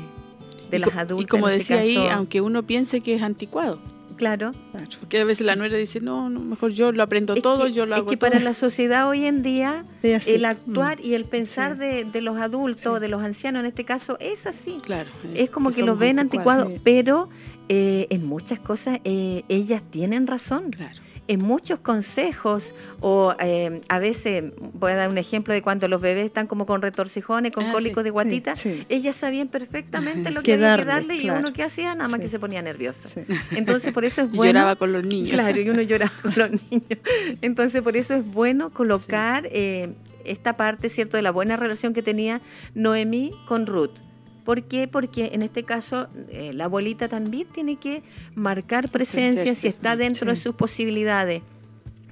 de las adultas. Y como este decía ahí, aunque uno piense que es anticuado. Claro. Porque a veces la nuera dice, no, no mejor yo lo aprendo todo, yo lo hago. Es que para la sociedad hoy en día, el actuar mm. y el pensar de, de, los adultos, de los ancianos en este caso, es así. Claro. Es como que, lo ven anticuado, pero eh, en muchas cosas eh, ellas tienen razón. Claro en muchos consejos o eh, a veces, voy a dar un ejemplo de cuando los bebés están como con retorcijones, con ah, cólicos de guatita, ellas sabían perfectamente (laughs) lo que había que darle y uno que hacía nada más que se ponía nervioso. (laughs) Entonces por eso es bueno... lloraba con los niños. Claro, y uno lloraba con los niños. (laughs) Entonces por eso es bueno colocar eh, esta parte, ¿cierto?, de la buena relación que tenía Noemí con Ruth ¿Por qué? Porque en este caso eh, la abuelita también tiene que marcar presencia si está dentro de sus posibilidades,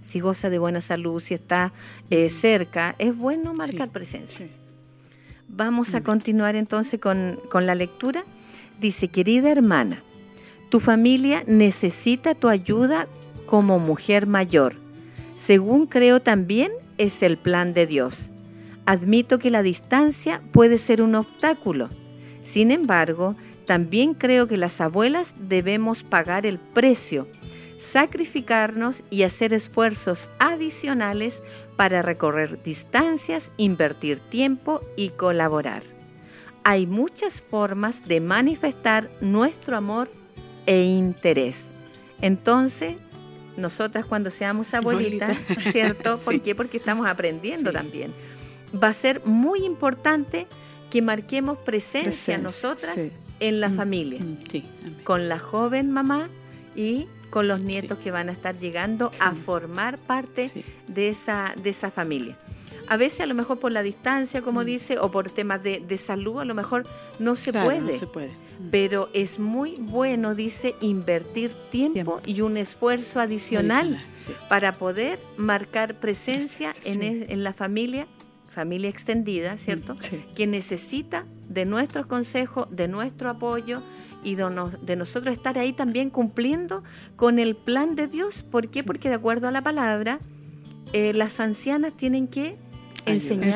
si goza de buena salud, si está eh, cerca. Es bueno marcar presencia. Vamos a continuar entonces con, con la lectura. Dice, querida hermana, tu familia necesita tu ayuda como mujer mayor. Según creo también es el plan de Dios. Admito que la distancia puede ser un obstáculo sin embargo, también creo que las abuelas debemos pagar el precio, sacrificarnos y hacer esfuerzos adicionales para recorrer distancias, invertir tiempo y colaborar. Hay muchas formas de manifestar nuestro amor e interés. Entonces, nosotras cuando seamos abuelitas, ¿cierto? (laughs) ¿Por qué? Porque estamos aprendiendo también. Va a ser muy importante que marquemos presencia, nosotras en la mm, familia, mm, con la joven mamá y con los nietos que van a estar llegando a formar parte de, esa, de esa familia. A veces a lo mejor por la distancia, como mm. dice, o por temas de, salud, a lo mejor no se puede. se puede. Pero es muy bueno, dice, invertir tiempo, y un esfuerzo adicional, para poder marcar presencia en, en la familia familia extendida, ¿cierto? Que necesita de nuestros consejos, de nuestro apoyo y de, nosotros estar ahí también cumpliendo con el plan de Dios. ¿Por qué? Porque de acuerdo a la palabra, eh, las ancianas tienen que enseñar,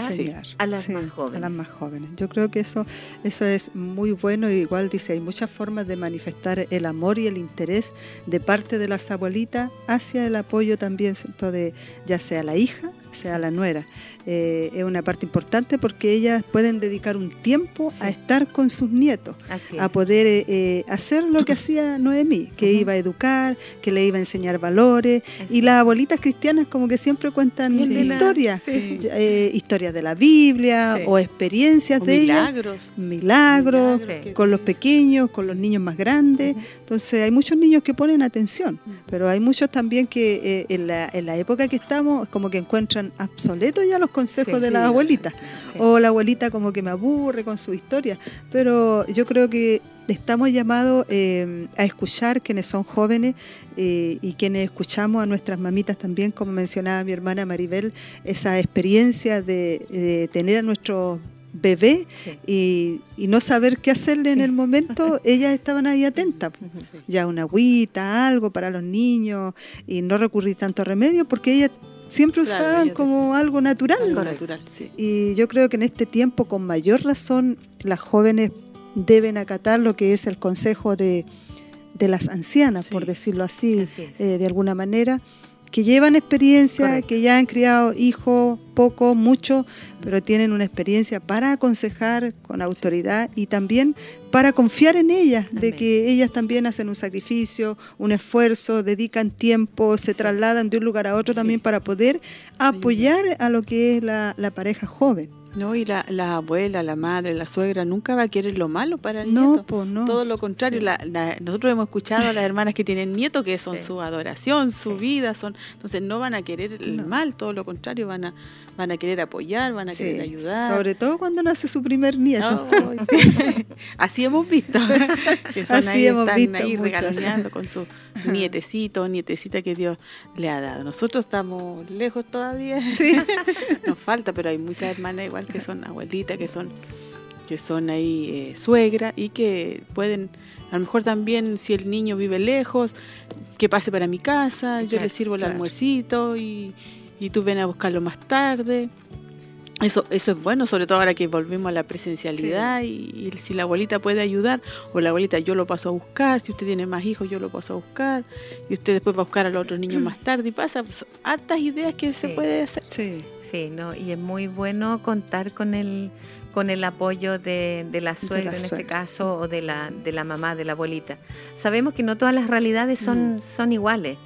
a las más jóvenes. A las más jóvenes. Yo creo que eso, eso es muy bueno. Igual dice, hay muchas formas de manifestar el amor y el interés de parte de las abuelitas hacia el apoyo también, ¿cierto? De, ya sea la hija sea la nuera. Eh, es una parte importante porque ellas pueden dedicar un tiempo a estar con sus nietos, a poder eh, eh, hacer lo que hacía Noemí, que iba a educar, que le iba a enseñar valores. Y las abuelitas cristianas como que siempre cuentan historias, historias de la Biblia o experiencias de milagros. ellas. Milagros. con los pequeños, con los niños más grandes. Entonces hay muchos niños que ponen atención, pero hay muchos también que en, la, en la época que estamos como que encuentran obsoletos ya los consejos de la abuelita. O la abuelita como que me aburre con su historia. Pero yo creo que estamos llamados eh, a escuchar quienes son jóvenes eh, y quienes escuchamos a nuestras mamitas también, como mencionaba mi hermana Maribel, esa experiencia de, tener a nuestros bebé y, no saber qué hacerle en el momento, (laughs) ellas estaban ahí atentas. Ya una agüita, algo para los niños y no recurrir tanto a remedio porque ellas siempre usaban como algo natural. Y yo creo que en este tiempo, con mayor razón, las jóvenes deben acatar lo que es el consejo de, las ancianas, por decirlo así, eh, de alguna manera, que llevan experiencia, que ya han criado hijos, poco, mucho, pero tienen una experiencia para aconsejar con autoridad y también para confiar en ellas, de que ellas también hacen un sacrificio, un esfuerzo, dedican tiempo, se trasladan de un lugar a otro también para poder apoyar a lo que es la pareja joven. No, y la, la, abuela, la madre, la suegra nunca va a querer lo malo para el nieto. no. Todo lo contrario. nosotros hemos escuchado a las (laughs) hermanas que tienen nietos que son su adoración, su vida, son entonces no van a querer el mal, todo lo contrario, van a van a querer apoyar, van a querer ayudar. Sobre todo cuando nace su primer nieto. (laughs) Así hemos visto. (laughs) que son ahí, están ahí regaloneando con su nietecito, nietecita que Dios le ha dado. Nosotros estamos lejos todavía. Nos falta, pero hay muchas hermanas igual que son abuelitas, que son que son ahí eh, suegra y que pueden, a lo mejor también si el niño vive lejos, que pase para mi casa, yo le sirvo el almuercito y, y tú ven a buscarlo más tarde. Eso, eso es bueno, sobre todo ahora que volvemos a la presencialidad y, si la abuelita puede ayudar, o la abuelita yo lo paso a buscar, si usted tiene más hijos yo lo paso a buscar, y usted después va a buscar a los otros niños más tarde y pasa pues, hartas ideas que se puede hacer. Sí, sí, no, y es muy bueno contar con el con el apoyo de, la suegra en este caso o de la, de la mamá, de la abuelita. Sabemos que no todas las realidades son, mm. son iguales.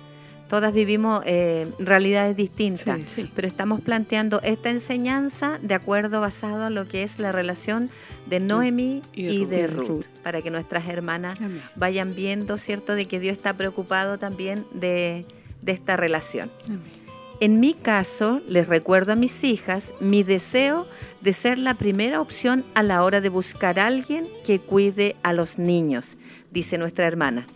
Todas vivimos eh, realidades distintas, pero estamos planteando esta enseñanza de acuerdo basado a lo que es la relación de Noemi y, de Ruth, para que nuestras hermanas vayan viendo, ¿cierto?, de que Dios está preocupado también de, esta relación. En mi caso, les recuerdo a mis hijas mi deseo de ser la primera opción a la hora de buscar a alguien que cuide a los niños, dice nuestra hermana.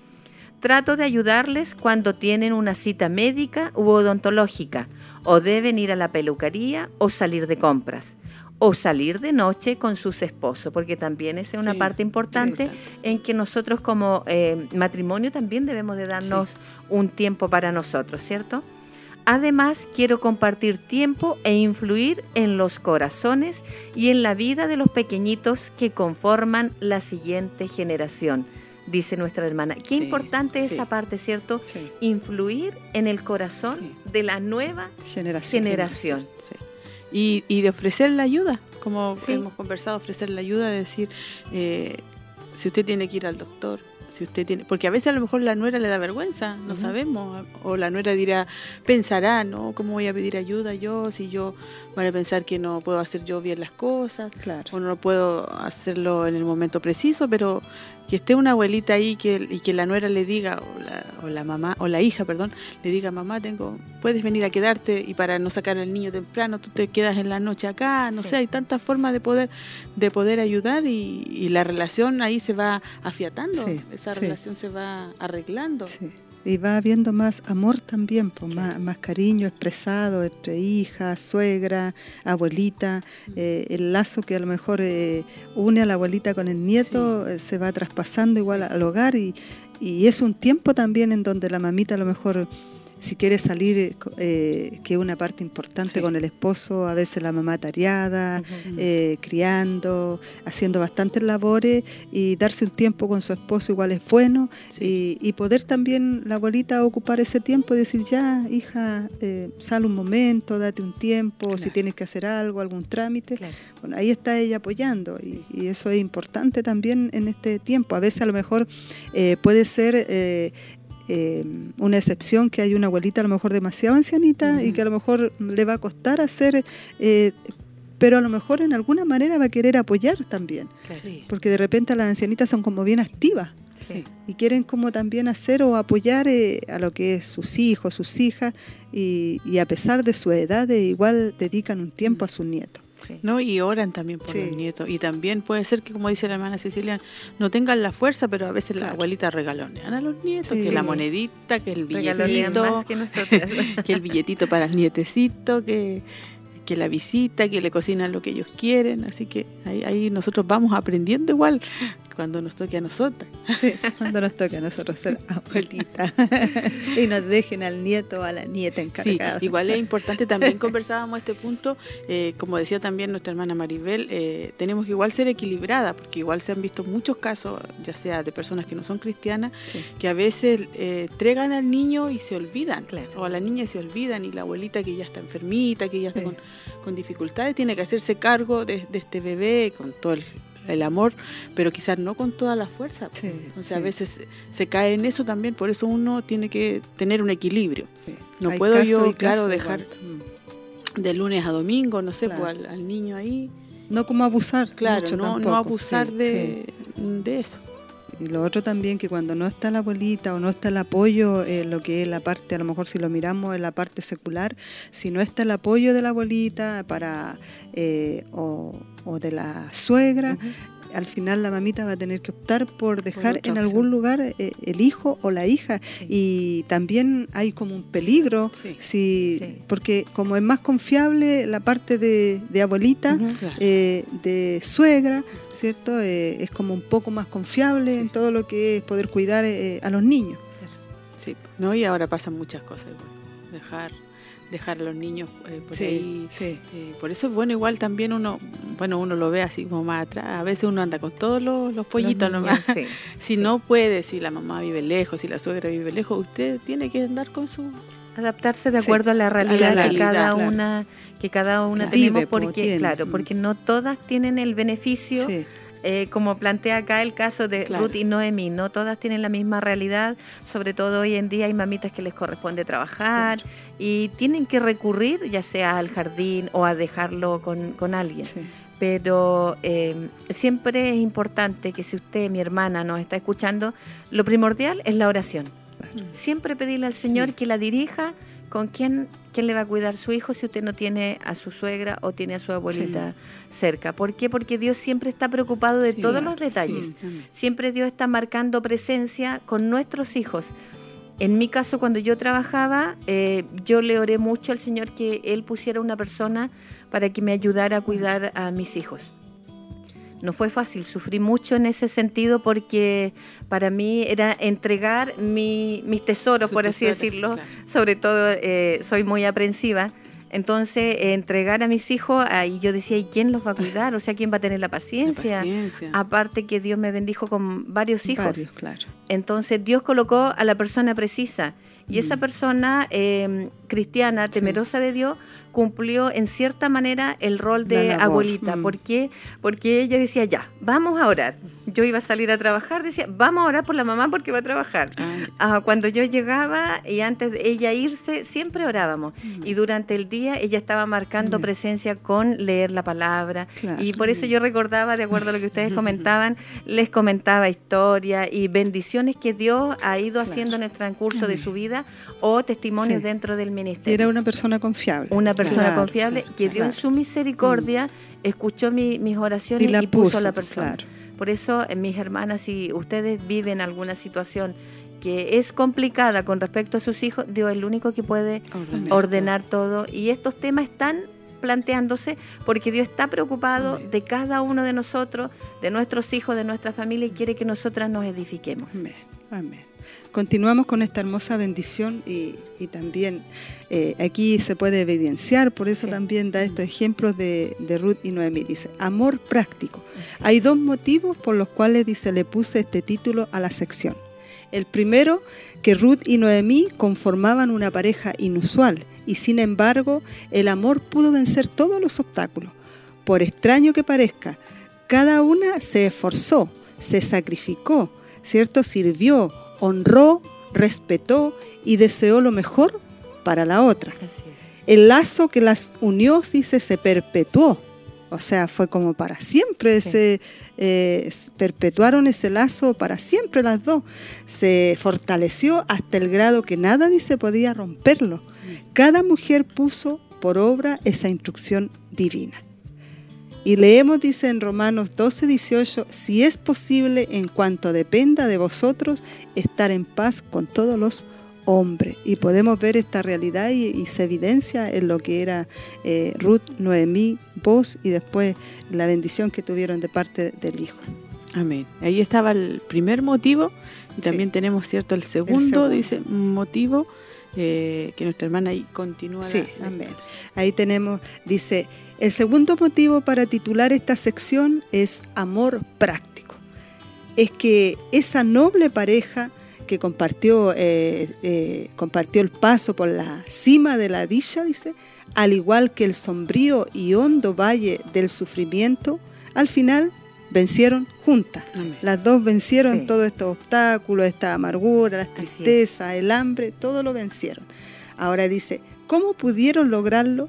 Trato de ayudarles cuando tienen una cita médica u odontológica, o deben ir a la peluquería o salir de compras, o salir de noche con sus esposos, porque también es una parte importante en que nosotros como eh, matrimonio también debemos de darnos un tiempo para nosotros, ¿cierto? Además, quiero compartir tiempo e influir en los corazones y en la vida de los pequeñitos que conforman la siguiente generación dice nuestra hermana. Qué importante es esa parte, ¿cierto? Influir en el corazón de la nueva generación. Y, y, de ofrecer la ayuda, como hemos conversado, ofrecer la ayuda, de decir, eh, si usted tiene que ir al doctor, si usted tiene, porque a veces a lo mejor la nuera le da vergüenza, no sabemos, o la nuera dirá, pensará, ¿no? ¿Cómo voy a pedir ayuda yo si yo van a pensar que no puedo hacer yo bien las cosas, claro. o no puedo hacerlo en el momento preciso, pero que esté una abuelita ahí que, y que la nuera le diga, o la, mamá, o la hija, perdón, le diga, mamá, tengo, puedes venir a quedarte y para no sacar al niño temprano, tú te quedas en la noche acá, no sé, hay tantas formas de poder, de poder ayudar y, la relación ahí se va afiatando, esa relación se va arreglando y va habiendo más amor también, pues, más, cariño expresado entre hija, suegra, abuelita, eh, el lazo que a lo mejor eh, une a la abuelita con el nieto eh, se va traspasando igual al hogar y, y, es un tiempo también en donde la mamita a lo mejor si quiere salir, eh, que es una parte importante con el esposo, a veces la mamá tareada, eh, criando, haciendo bastantes labores y darse un tiempo con su esposo igual es bueno. Y, poder también la abuelita ocupar ese tiempo y decir, ya, hija, eh, sal un momento, date un tiempo, si tienes que hacer algo, algún trámite. Bueno, ahí está ella apoyando y, eso es importante también en este tiempo. A veces a lo mejor eh, puede ser eh, eh, una excepción que hay una abuelita a lo mejor demasiado ancianita y que a lo mejor le va a costar hacer, pero a lo mejor en alguna manera va a querer apoyar también. Porque de repente las ancianitas son como bien activas. Y quieren como también hacer o apoyar a lo que es sus hijos, sus hijas, y, y a pesar de su edad, igual dedican un tiempo a sus nietos. ¿No? Y oran también por los nietos. Y también puede ser que, como dice la hermana Cecilia, no tengan la fuerza, pero a veces la abuelita regalonean a los nietos, que la monedita, que el billetito, (laughs) que, el billetito para el nietecito, que, que la visita, que le cocinan lo que ellos quieren. Así que ahí, ahí nosotros vamos aprendiendo igual cuando nos toque a nosotras. cuando nos toque a nosotros ser (laughs) abuelita. y nos dejen al nieto o a la nieta encargada. Sí, igual es importante, también conversábamos este punto, eh, como decía también nuestra hermana Maribel, eh, tenemos que igual ser equilibrada, porque igual se han visto muchos casos, ya sea de personas que no son cristianas, que a veces eh, entregan al niño y se olvidan, o a la niña y se olvidan, y la abuelita que ya está enfermita, que ya está con, dificultades, tiene que hacerse cargo de, de este bebé con todo el el amor, pero quizás no con toda la fuerza. o sea, a veces se cae en eso también, por eso uno tiene que tener un equilibrio. No puedo yo, claro, dejar mm. de lunes a domingo, no sé, pues, al, niño ahí. No como abusar, claro, no, no abusar de, de eso. Y lo otro también que cuando no está la abuelita o no está el apoyo, eh, lo que es la parte, a lo mejor si lo miramos en la parte secular, si no está el apoyo de la abuelita para eh, o, de la suegra, al final la mamita va a tener que optar por dejar en algún lugar eh, el hijo o la hija. Y también hay como un peligro si porque como es más confiable la parte de, abuelita de suegra ¿cierto? Eh, es como un poco más confiable en todo lo que es poder cuidar eh, a los niños. Sí, ¿no? Y ahora pasan muchas cosas, dejar dejar a los niños eh, por ahí. por eso es bueno igual también uno, bueno, uno lo ve así como más atrás. A veces uno anda con todos los, pollitos nomás. (laughs) si no puede, si la mamá vive lejos, si la suegra vive lejos, usted tiene que andar con su adaptarse de acuerdo a la realidad, que cada una que cada una tenemos porque claro porque no todas tienen el beneficio eh, como plantea acá el caso de Ruth y Noemi, no todas tienen la misma realidad, sobre todo hoy en día hay mamitas que les corresponde trabajar y tienen que recurrir ya sea al jardín o a dejarlo con, con alguien. Pero eh, siempre es importante que si usted, mi hermana, nos está escuchando, lo primordial es la oración Siempre pedirle al Señor que la dirija con quién, quién le va a cuidar su hijo si usted no tiene a su suegra o tiene a su abuelita cerca. ¿Por qué? Porque Dios siempre está preocupado de todos los detalles. siempre Dios está marcando presencia con nuestros hijos. En mi caso, cuando yo trabajaba, eh, yo le oré mucho al Señor que Él pusiera una persona para que me ayudara a cuidar a mis hijos. No fue fácil, sufrí mucho en ese sentido porque para mí era entregar mis tesoros, por así decirlo, sobre todo eh, soy muy aprensiva. Entonces, entregar a mis hijos, ahí yo decía, ¿y quién los va a cuidar? O sea, ¿quién va a tener la paciencia? Aparte que Dios me bendijo con varios hijos. claro. Entonces, Dios colocó a la persona precisa. Y esa mm. persona eh, cristiana, temerosa de Dios, cumplió en cierta manera el rol de abuelita. Mm. ¿Por qué? Porque ella decía, ya, vamos a orar. Yo iba a salir a trabajar, decía, vamos a orar por la mamá porque va a trabajar. Ah. Ah, cuando yo llegaba y antes de ella irse, siempre orábamos. Mm. Y durante el día ella estaba marcando mm. presencia con leer la palabra. Y por eso yo recordaba, de acuerdo a lo que ustedes (laughs) comentaban, les comentaba historia y bendiciones que Dios ha ido haciendo en el transcurso de su vida o testimonios dentro del ministerio. Era una persona confiable. Una persona confiable que Dios en su misericordia escuchó mis oraciones y, puso, a la persona. Por eso, eh, mis hermanas, si ustedes viven alguna situación que es complicada con respecto a sus hijos, Dios es el único que puede ordenar, todo. Y estos temas están planteándose porque Dios está preocupado de cada uno de nosotros, de nuestros hijos, de nuestra familia y quiere que nosotras nos edifiquemos. Amén. Continuamos con esta hermosa bendición y, también eh, aquí se puede evidenciar, por eso también da estos ejemplos de, Ruth y Noemí. Dice, amor práctico. Hay dos motivos por los cuales, dice, le puse este título a la sección. El primero, que Ruth y Noemí conformaban una pareja inusual y sin embargo el amor pudo vencer todos los obstáculos. Por extraño que parezca, cada una se esforzó, se sacrificó, ¿cierto? Sirvió, honró, respetó y deseó lo mejor para la otra. El lazo que las unió, dice, se perpetuó. O sea, fue como para siempre, se eh, perpetuaron ese lazo para siempre las dos. Se fortaleció hasta el grado que nada se podía romperlo. Mm. Cada mujer puso por obra esa instrucción divina. Y leemos, dice en Romanos 12, 18, si es posible, en cuanto dependa de vosotros, estar en paz con todos los hombres. Y podemos ver esta realidad y, se evidencia en lo que era eh, Ruth, Noemí, vos y después la bendición que tuvieron de parte del Hijo. Amén. Ahí estaba el primer motivo y también tenemos, ¿cierto? El segundo, dice, motivo eh, que nuestra hermana ahí continúa. Sí, amén. Ahí tenemos, dice, el segundo motivo para titular esta sección es amor práctico. Es que esa noble pareja que compartió, eh, eh, compartió el paso por la cima de la dicha, dice, al igual que el sombrío y hondo valle del sufrimiento, al final vencieron juntas. Las dos vencieron todos estos obstáculos, esta amargura, la tristeza, el hambre, todo lo vencieron. Ahora dice, ¿cómo pudieron lograrlo?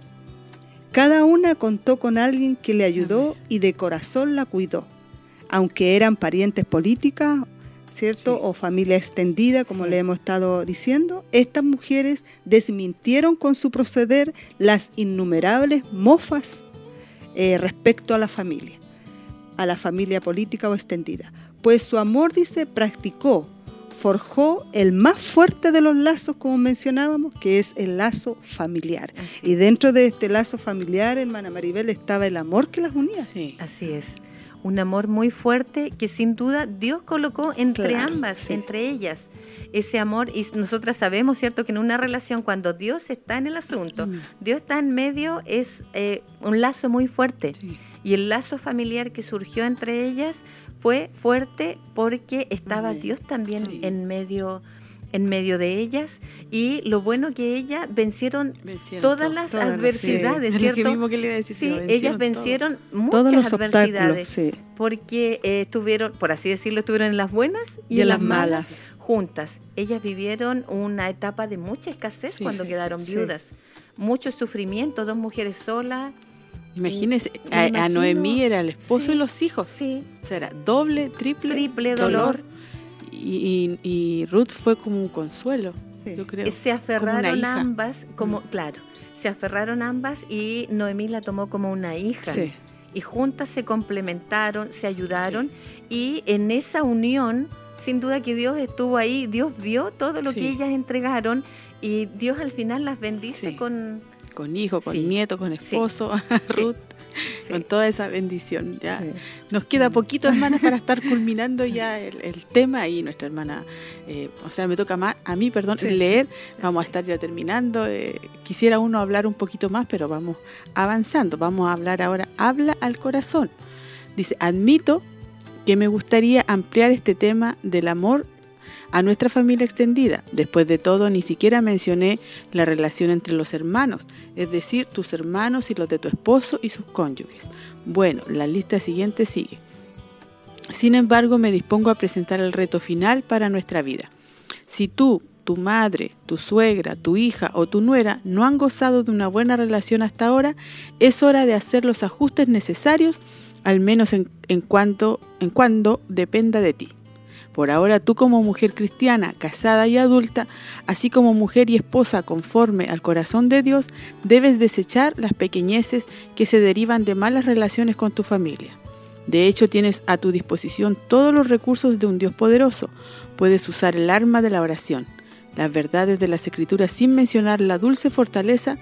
Cada una contó con alguien que le ayudó y de corazón la cuidó, aunque eran parientes políticas, ¿cierto? O familia extendida, como le hemos estado diciendo. Estas mujeres desmintieron con su proceder las innumerables mofas eh, respecto a la familia, a la familia política o extendida. Pues su amor, dice, practicó forjó el más fuerte de los lazos, como mencionábamos, que es el lazo familiar. y dentro de este lazo familiar, hermana Maribel, estaba el amor que las unía. Sí. Así es. Un amor muy fuerte que sin duda Dios colocó entre ambas, entre ellas. Ese amor, y nosotras sabemos, ¿cierto?, que en una relación, cuando Dios está en el asunto, mm. Dios está en medio, es eh, un lazo muy fuerte. Y el lazo familiar que surgió entre ellas fue fuerte porque estaba Dios también en medio en medio de ellas. Y lo bueno que ellas vencieron, todas las adversidades, ¿cierto? sí, ellas vencieron muchas adversidades porque eh, estuvieron, por así decirlo, estuvieron en las buenas y, en las malas, juntas. Ellas vivieron una etapa de mucha escasez cuando quedaron viudas, mucho sufrimiento, dos mujeres solas Imagínese, a, Noemí era el esposo y los hijos. Sí. O sea, era doble, triple, triple dolor. Y, Ruth fue como un consuelo, yo creo. Se aferraron ambas, como, claro, se aferraron ambas y Noemí la tomó como una hija. Sí. Y juntas se complementaron, se ayudaron y en esa unión, sin duda que Dios estuvo ahí, Dios vio todo lo que ellas entregaron y Dios al final las bendice con con hijo, con nieto, con esposo, (laughs) Ruth, con toda esa bendición. Ya nos queda poquito, hermanas, para estar culminando ya el, tema y nuestra hermana, eh, o sea, me toca más, a mí, perdón, leer. Vamos a estar ya terminando. Eh, quisiera uno hablar un poquito más, pero vamos avanzando. Vamos a hablar ahora. Habla al corazón. Dice, admito que me gustaría ampliar este tema del amor a nuestra familia extendida. Después de todo, ni siquiera mencioné la relación entre los hermanos, es decir, tus hermanos y los de tu esposo y sus cónyuges. Bueno, la lista siguiente sigue. Sin embargo, me dispongo a presentar el reto final para nuestra vida. Si tú, tu madre, tu suegra, tu hija o tu nuera no han gozado de una buena relación hasta ahora, es hora de hacer los ajustes necesarios, al menos en, cuanto, en cuando dependa de ti. Por ahora tú como mujer cristiana, casada y adulta, así como mujer y esposa conforme al corazón de Dios, debes desechar las pequeñeces que se derivan de malas relaciones con tu familia. De hecho, tienes a tu disposición todos los recursos de un Dios poderoso. Puedes usar el arma de la oración, las verdades de las escrituras sin mencionar la dulce fortaleza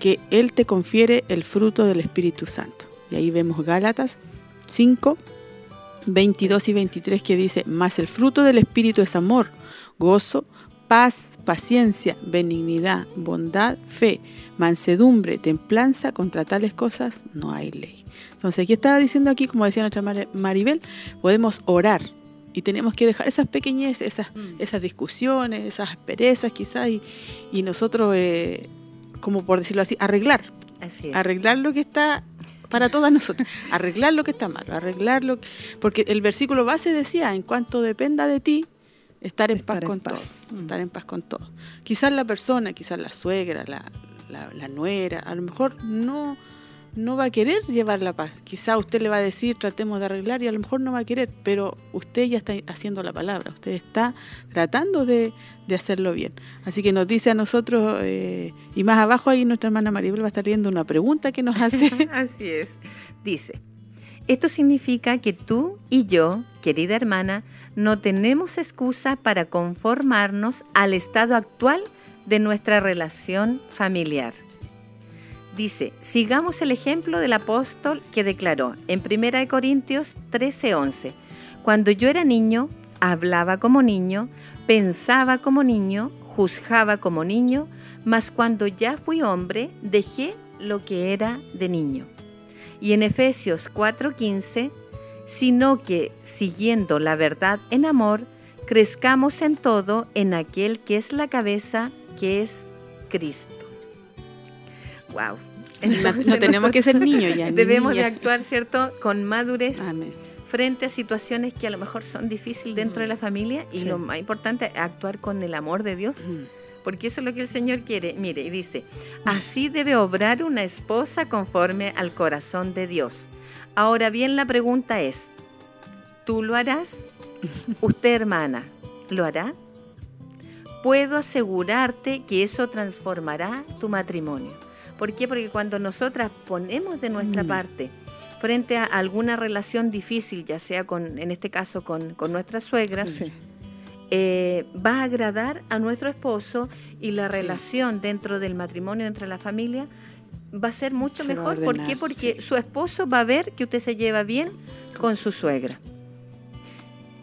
que Él te confiere el fruto del Espíritu Santo. Y ahí vemos Gálatas 5, 22 y 23 que dice, mas el fruto del Espíritu es amor, gozo, paz, paciencia, benignidad, bondad, fe, mansedumbre, templanza, contra tales cosas no hay ley. Entonces, aquí estaba diciendo aquí, como decía nuestra Maribel, podemos orar y tenemos que dejar esas pequeñeces, esas, mm. esas discusiones, esas asperezas quizás, y, nosotros, eh, como por decirlo así, arreglar. Arreglar lo que está para todas nosotras. Arreglar lo que está mal, arreglarlo. Porque el versículo base decía, en cuanto dependa de ti, estar en paz con todos. Mm. Estar en paz con todos. Quizás la persona, quizás la suegra, la, la nuera, a lo mejor no no va a querer llevar la paz. Quizá usted le va a decir, tratemos de arreglar y a lo mejor no va a querer, pero usted ya está haciendo la palabra, usted está tratando de, hacerlo bien. Así que nos dice a nosotros, eh, y más abajo ahí nuestra hermana Maribel va a estar viendo una pregunta que nos hace. (laughs) Así es. Dice, esto significa que tú y yo, querida hermana, no tenemos excusa para conformarnos al estado actual de nuestra relación familiar Dice, sigamos el ejemplo del apóstol que declaró en 1 Corintios 13:11, cuando yo era niño, hablaba como niño, pensaba como niño, juzgaba como niño, mas cuando ya fui hombre, dejé lo que era de niño. Y en Efesios 4:15, sino que, siguiendo la verdad en amor, crezcamos en todo en aquel que es la cabeza, que es Cristo wow. (laughs) no tenemos que ser niños ya. Debemos de actuar, ¿cierto?, con madurez. Frente a situaciones que a lo mejor son difíciles dentro de la familia y lo más importante, actuar con el amor de Dios. Porque eso es lo que el Señor quiere. Mire, y dice, así debe obrar una esposa conforme al corazón de Dios. Ahora bien, la pregunta es, ¿tú lo harás? (laughs) ¿Usted, hermana, lo hará? Puedo asegurarte que eso transformará tu matrimonio. ¿Por qué? Porque cuando nosotras ponemos de nuestra mm. parte frente a alguna relación difícil, ya sea con, en este caso con, nuestra suegra, eh, va a agradar a nuestro esposo y la relación dentro del matrimonio, entre la familia, va a ser mucho mejor. ¿Por qué? Porque su esposo va a ver que usted se lleva bien con su suegra.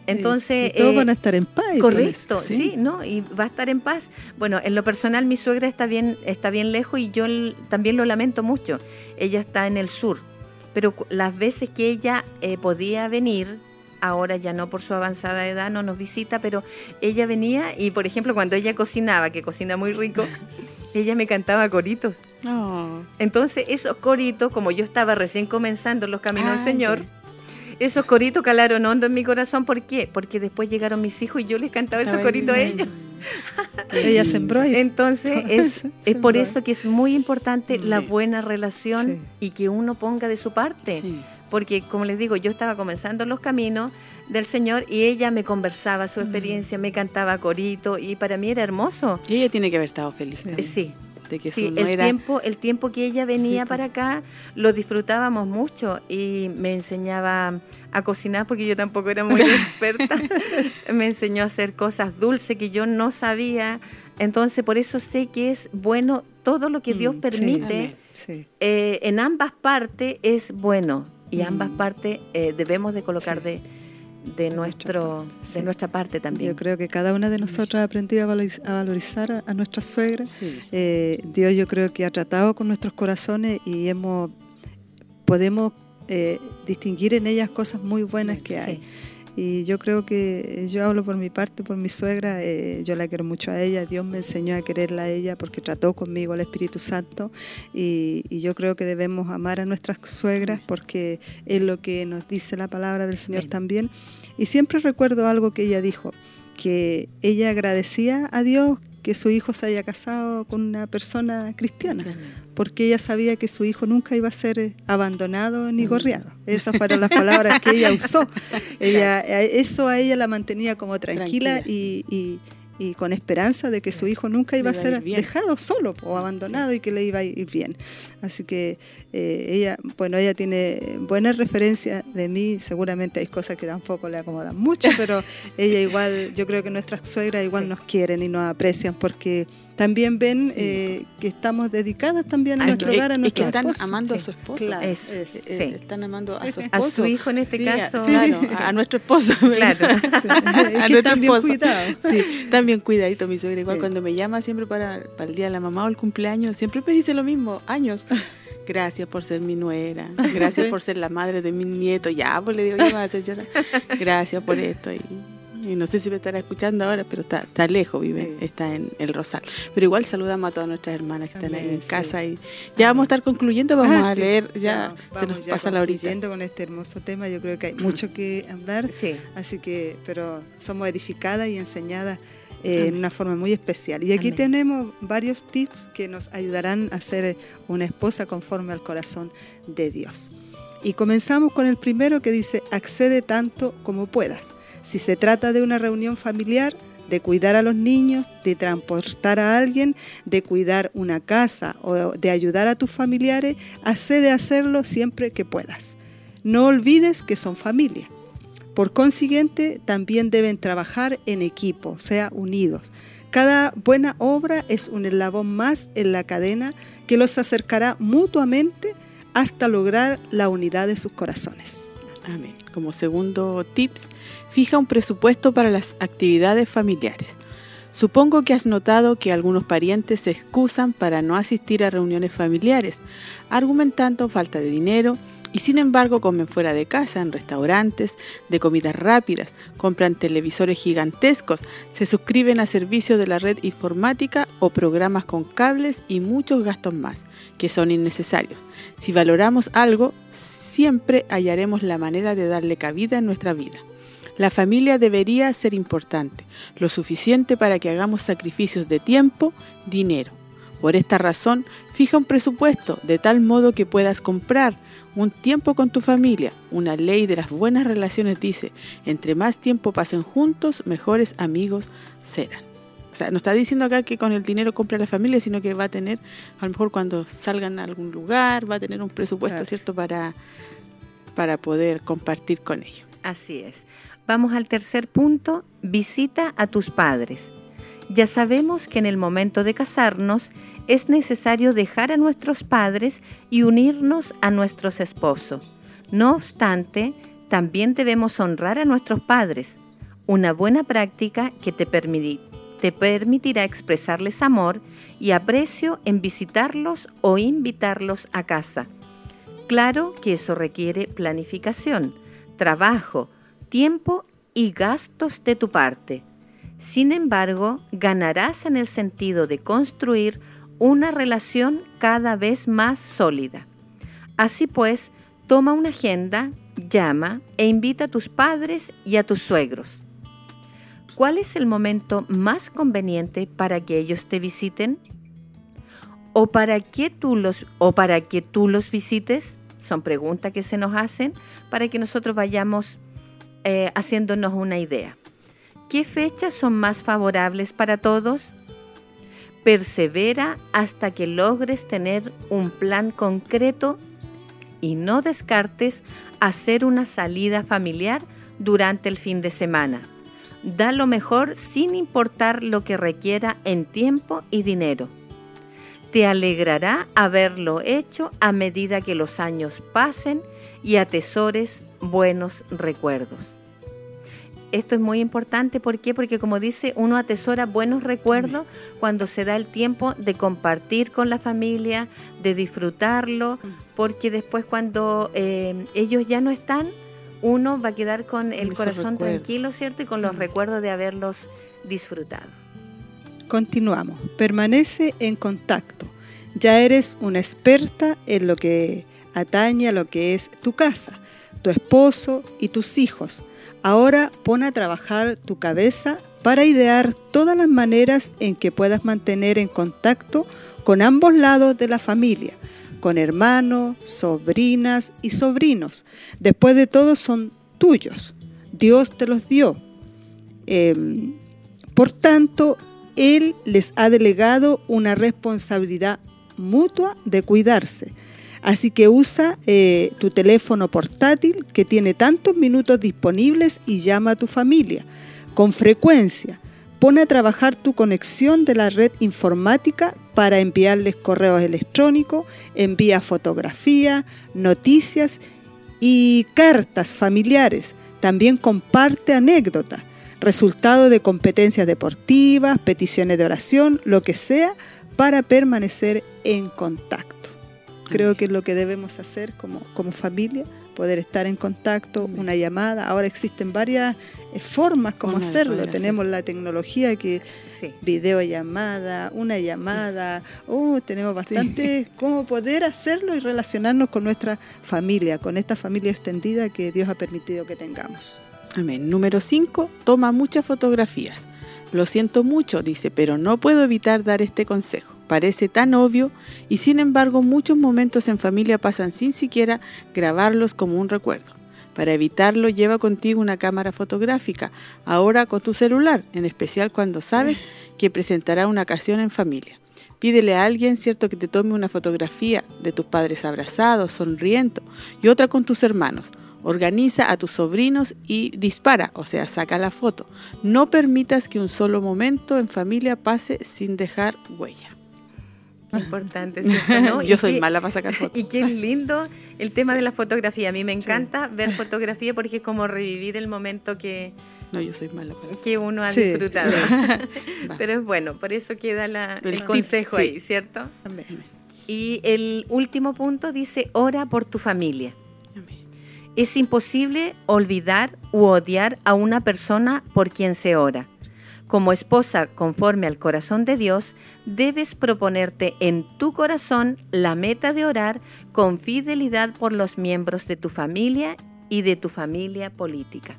Entonces, todos van a eh, estar en paz. Correcto, ¿sí? ¿no? Y va a estar en paz. Bueno, en lo personal mi suegra está bien, está bien lejos y yo también lo lamento mucho. Ella está en el sur, pero las veces que ella eh, podía venir, ahora ya no por su avanzada edad, no nos visita, pero ella venía y, por ejemplo, cuando ella cocinaba, que cocina muy rico, (laughs) ella me cantaba coritos. Oh. Entonces, esos coritos, como yo estaba recién comenzando los caminos del Señor, esos coritos calaron hondo en mi corazón. ¿Por qué? Porque después llegaron mis hijos y yo les cantaba esos coritos a ellos. (laughs) Ella sembró. Entonces, (laughs) es, (laughs) es por eso que es muy importante la buena relación y que uno ponga de su parte. Porque, como les digo, yo estaba comenzando los caminos del Señor y ella me conversaba su experiencia, me cantaba corito y para mí era hermoso. Y ella tiene que haber estado feliz. Sí, sí, el, tiempo, el tiempo que ella venía para acá lo disfrutábamos mucho y me enseñaba a cocinar porque yo tampoco era muy (laughs) experta. me enseñó a hacer cosas dulces que yo no sabía. Entonces, por eso sé que es bueno todo lo que Dios mm, permite. Eh, en ambas partes es bueno y ambas mm. partes eh, debemos de colocar de de, nuestro, de nuestra parte también. Yo creo que cada una de nosotros ha aprendido a valorizar a, nuestra suegra. Eh, Dios yo creo que ha tratado con nuestros corazones y hemos podemos eh, distinguir en ellas cosas muy buenas que hay. Y yo creo que yo hablo por mi parte, por mi suegra, eh, yo la quiero mucho a ella, Dios me enseñó a quererla a ella porque trató conmigo el Espíritu Santo. Y, y yo creo que debemos amar a nuestras suegras porque es lo que nos dice la palabra del Señor también. Y siempre recuerdo algo que ella dijo, que ella agradecía a Dios que su hijo se haya casado con una persona cristiana, porque ella sabía que su hijo nunca iba a ser eh, abandonado ni mm. gorreado. Esas fueron las palabras que ella usó. (laughs) Ella, eh, eso a ella la mantenía como tranquila, y y con esperanza de que su hijo nunca iba a ser dejado solo o abandonado y que le iba a ir bien. Así que eh, ella, bueno, ella tiene buenas referencias de mí, seguramente hay cosas que tampoco le acomodan mucho, pero (laughs) ella igual, yo creo que nuestras suegras igual nos quieren y nos aprecian porque también ven eh, que estamos dedicadas también a nuestro hogar, a nuestro están amando a su esposo. Claro, es, es, Están amando a su esposo. A su hijo en este caso. Claro, a, nuestro esposo. Claro. (laughs) (laughs) a nuestro esposo. Sí, están bien cuidadito mi suegra. Igual cuando me llama siempre para, para el día de la mamá o el cumpleaños, siempre me dice lo mismo, años. (laughs) Gracias por ser mi nuera. Gracias por ser la madre de mi nieto. Ya, pues le digo, ya va a hacer llorar. Gracias por esto. Y y no sé si me estará escuchando ahora, pero está, está lejos, vive, está en el Rosal. Pero igual saludamos a todas nuestras hermanas que están ahí en casa y ya vamos a estar concluyendo, vamos ah, a leer, ya, se nos pasa la horita. con este hermoso tema, yo creo que hay mucho que hablar, sí. así que, pero somos edificadas y enseñadas eh, en una forma muy especial. Y aquí tenemos varios tips que nos ayudarán a ser una esposa conforme al corazón de Dios. Y comenzamos con el primero que dice, accede tanto como puedas. Si se trata de una reunión familiar, de cuidar a los niños, de transportar a alguien, de cuidar una casa o de ayudar a tus familiares, accede a hacerlo siempre que puedas. No olvides que son familia. Por consiguiente, también deben trabajar en equipo, sea, unidos. Cada buena obra es un eslabón más en la cadena que los acercará mutuamente hasta lograr la unidad de sus corazones. Amén. Como segundo tips, fija un presupuesto para las actividades familiares. Supongo que has notado que algunos parientes se excusan para no asistir a reuniones familiares, argumentando falta de dinero y sin embargo comen fuera de casa, en restaurantes, de comidas rápidas, compran televisores gigantescos, se suscriben a servicios de la red informática o programas con cables y muchos gastos más, que son innecesarios. Si valoramos algo, siempre hallaremos la manera de darle cabida en nuestra vida. La familia debería ser importante, lo suficiente para que hagamos sacrificios de tiempo, dinero. Por esta razón, fija un presupuesto de tal modo que puedas comprar un tiempo con tu familia. Una ley de las buenas relaciones dice, entre más tiempo pasen juntos, mejores amigos serán. O sea, no está diciendo acá que con el dinero compra la familia, sino que va a tener, a lo mejor cuando salgan a algún lugar, va a tener un presupuesto, ¿cierto?, para, para poder compartir con ellos. Así es. Vamos al tercer punto, visita a tus padres. Ya sabemos que en el momento de casarnos es necesario dejar a nuestros padres y unirnos a nuestros esposos. No obstante, también debemos honrar a nuestros padres, una buena práctica que te, te permitirá expresarles amor y aprecio en visitarlos o invitarlos a casa. Claro que eso requiere planificación, trabajo, tiempo y gastos de tu parte. Sin embargo, ganarás en el sentido de construir una relación cada vez más sólida. Así pues, toma una agenda, llama e invita a tus padres y a tus suegros. ¿Cuál es el momento más conveniente para que ellos te visiten? ¿O para que tú los, o para que tú los visites? Son preguntas que se nos hacen para que nosotros vayamos eh, haciéndonos una idea. ¿Qué fechas son más favorables para todos? Persevera hasta que logres tener un plan concreto y no descartes hacer una salida familiar durante el fin de semana. Da lo mejor sin importar lo que requiera en tiempo y dinero. Te alegrará haberlo hecho a medida que los años pasen y atesores buenos recuerdos. Esto es muy importante, ¿por qué? Porque como dice, uno atesora buenos recuerdos cuando se da el tiempo de compartir con la familia, de disfrutarlo, porque después cuando eh, ellos ya no están, uno va a quedar con el corazón tranquilo, ¿cierto? Y con los recuerdos de haberlos disfrutado. Continuamos. Permanece en contacto. Ya eres una experta en lo que atañe a lo que es tu casa, tu esposo y tus hijos. Ahora pon a trabajar tu cabeza para idear todas las maneras en que puedas mantener en contacto con ambos lados de la familia, con hermanos, sobrinas y sobrinos. Después de todo son tuyos. Dios te los dio. Em, por tanto, Él les ha delegado una responsabilidad mutua de cuidarse. Así que usa eh, tu teléfono portátil que tiene tantos minutos disponibles y llama a tu familia con frecuencia Pone a trabajar tu conexión de la red informática para enviarles correos electrónicos, envía fotografías, noticias y cartas familiares. También comparte anécdotas, resultado de competencias deportivas, peticiones de oración, lo que sea, para permanecer en contacto. Creo que es lo que debemos hacer como, como familia poder estar en contacto, una llamada. Ahora existen varias eh, formas como hacerlo. Tenemos la tecnología que videollamada, una llamada. Uh, tenemos bastante (laughs) cómo poder hacerlo y relacionarnos con nuestra familia, con esta familia extendida que Dios ha permitido que tengamos. Amén. Número 5, toma muchas fotografías. Lo siento mucho, dice, pero no puedo evitar dar este consejo. Parece tan obvio y sin embargo muchos momentos en familia pasan sin siquiera grabarlos como un recuerdo. Para evitarlo, lleva contigo una cámara fotográfica, ahora con tu celular, en especial cuando sabes que presentará una ocasión en familia. Pídele a alguien, cierto, que te tome una fotografía de tus padres abrazados, sonriendo, y otra con tus hermanos. Organiza a tus sobrinos y dispara, o sea, saca la foto. No permitas que un solo momento en familia pase sin dejar huella. Importante, (laughs) Yo soy mala para sacar fotos. Y qué lindo el tema de la fotografía. A mí me encanta ver fotografía porque es como revivir el momento que, no, yo soy mala Que uno ha disfrutado. (laughs) Pero es bueno, por eso queda el, consejo ahí, ¿cierto? Y el último punto dice, ora por tu familia. Es imposible olvidar u odiar a una persona por quien se ora. Como esposa conforme al corazón de Dios, debes proponerte en tu corazón la meta de orar con fidelidad por los miembros de tu familia y de tu familia política.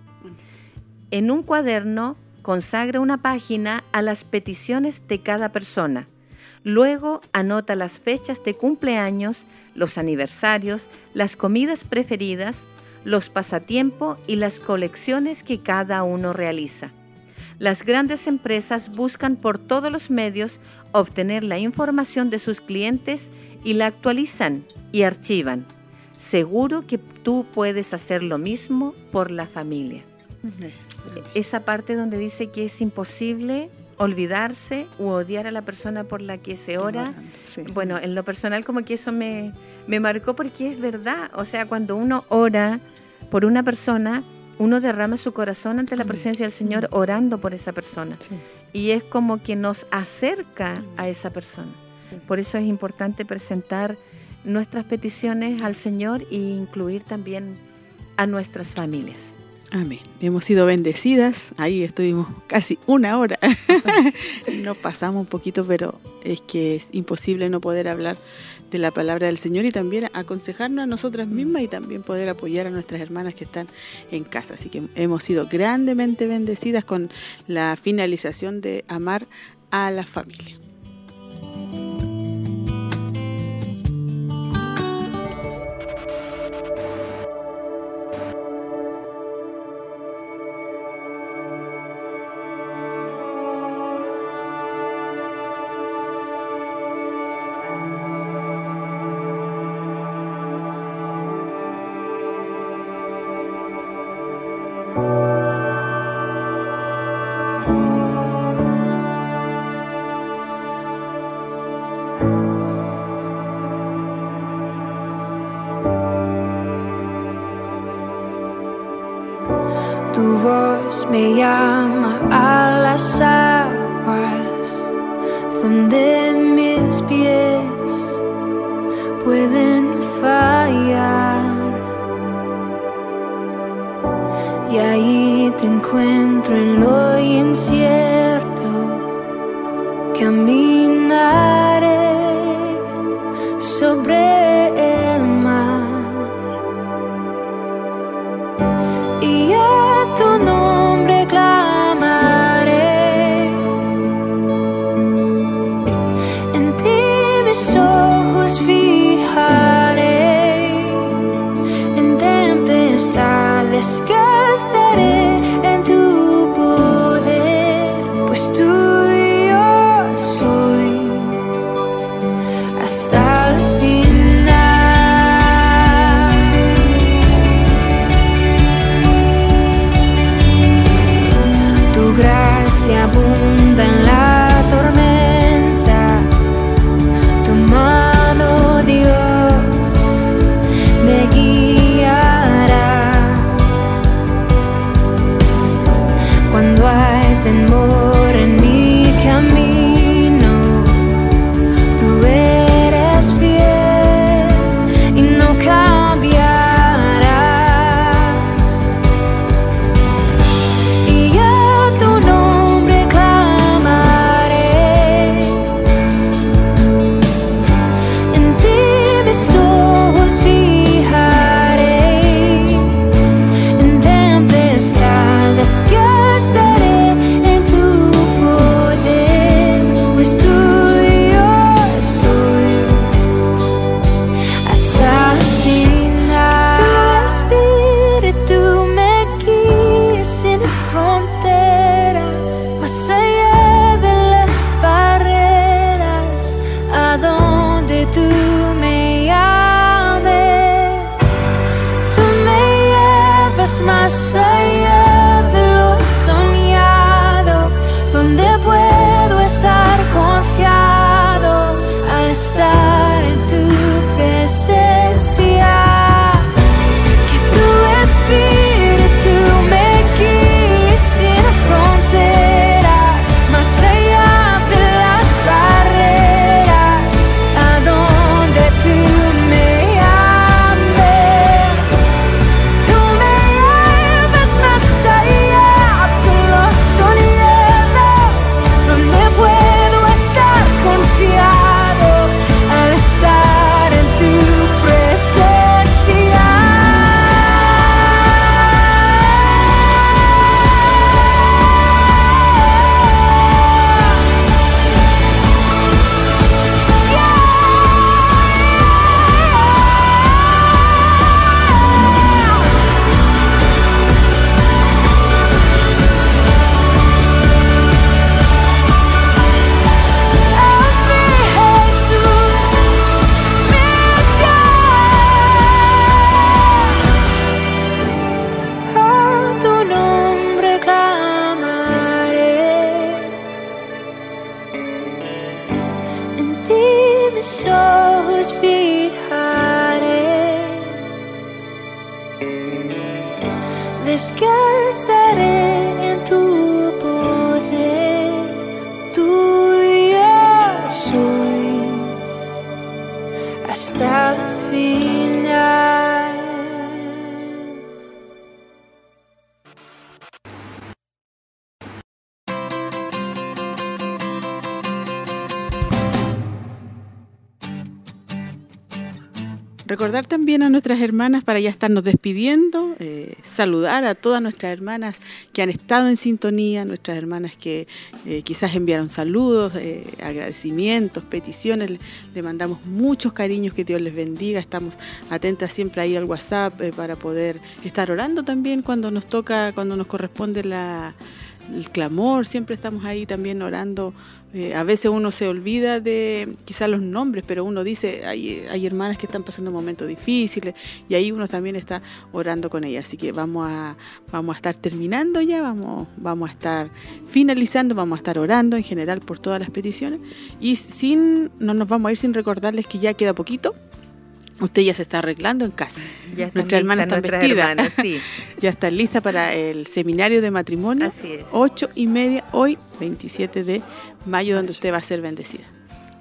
En un cuaderno consagra una página a las peticiones de cada persona. Luego anota las fechas de cumpleaños, los aniversarios, las comidas preferidas, los pasatiempos y las colecciones que cada uno realiza. Las grandes empresas buscan por todos los medios obtener la información de sus clientes y la actualizan y archivan. Seguro que tú puedes hacer lo mismo por la familia. Esa parte donde dice que es imposible olvidarse u odiar a la persona por la que se ora. Bueno, en lo personal como que eso me, me marcó porque es verdad. O sea, cuando uno ora por una persona, uno derrama su corazón ante la presencia del Señor orando por esa persona. Y es como que nos acerca a esa persona. Por eso es importante presentar nuestras peticiones al Señor e incluir también a nuestras familias. Amén. Hemos sido bendecidas. Ahí estuvimos casi una hora. (laughs) Nos pasamos un poquito, pero es que es imposible no poder hablar de la palabra del Señor y también aconsejarnos a nosotras mismas y también poder apoyar a nuestras hermanas que están en casa. Así que hemos sido grandemente bendecidas con la finalización de amar a la familia. Me llama a las aguas donde mis pies pueden fallar. Y ahí te encuentro en lo llevas más para ya estarnos despidiendo, eh, saludar a todas nuestras hermanas que han estado en sintonía, nuestras hermanas que eh, quizás enviaron saludos, eh, agradecimientos, peticiones. Le, mandamos muchos cariños, que Dios les bendiga. Estamos atentas siempre ahí al WhatsApp para poder estar orando también cuando nos toca, cuando nos corresponde la, el clamor. Siempre estamos ahí también orando eh, a veces uno se olvida de quizás los nombres, pero uno dice, hay, hay hermanas que están pasando momentos difíciles y ahí uno también está orando con ellas. Así que vamos a, vamos a estar terminando ya, vamos, vamos a estar finalizando, vamos a estar orando en general por todas las peticiones y sin, no nos vamos a ir sin recordarles que ya queda poquito. Usted ya se está arreglando en casa. Ya listas están nuestras vestidas. hermanas, sí. (laughs) ya están listas para el seminario de matrimonio. Así es. Ocho y media, hoy, 27 de mayo, donde usted va a ser bendecida.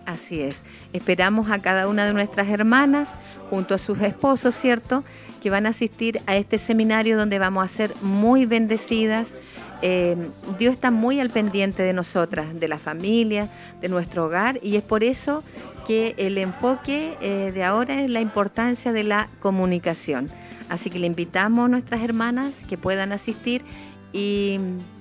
Así es. Esperamos a cada una de nuestras hermanas, junto a sus esposos, ¿cierto? Que van a asistir a este seminario donde vamos a ser muy bendecidas. Eh, Dios está muy al pendiente de nosotras, de la familia, de nuestro hogar, y es por eso que el enfoque eh, de ahora es la importancia de la comunicación. Así que le invitamos a nuestras hermanas que puedan asistir y,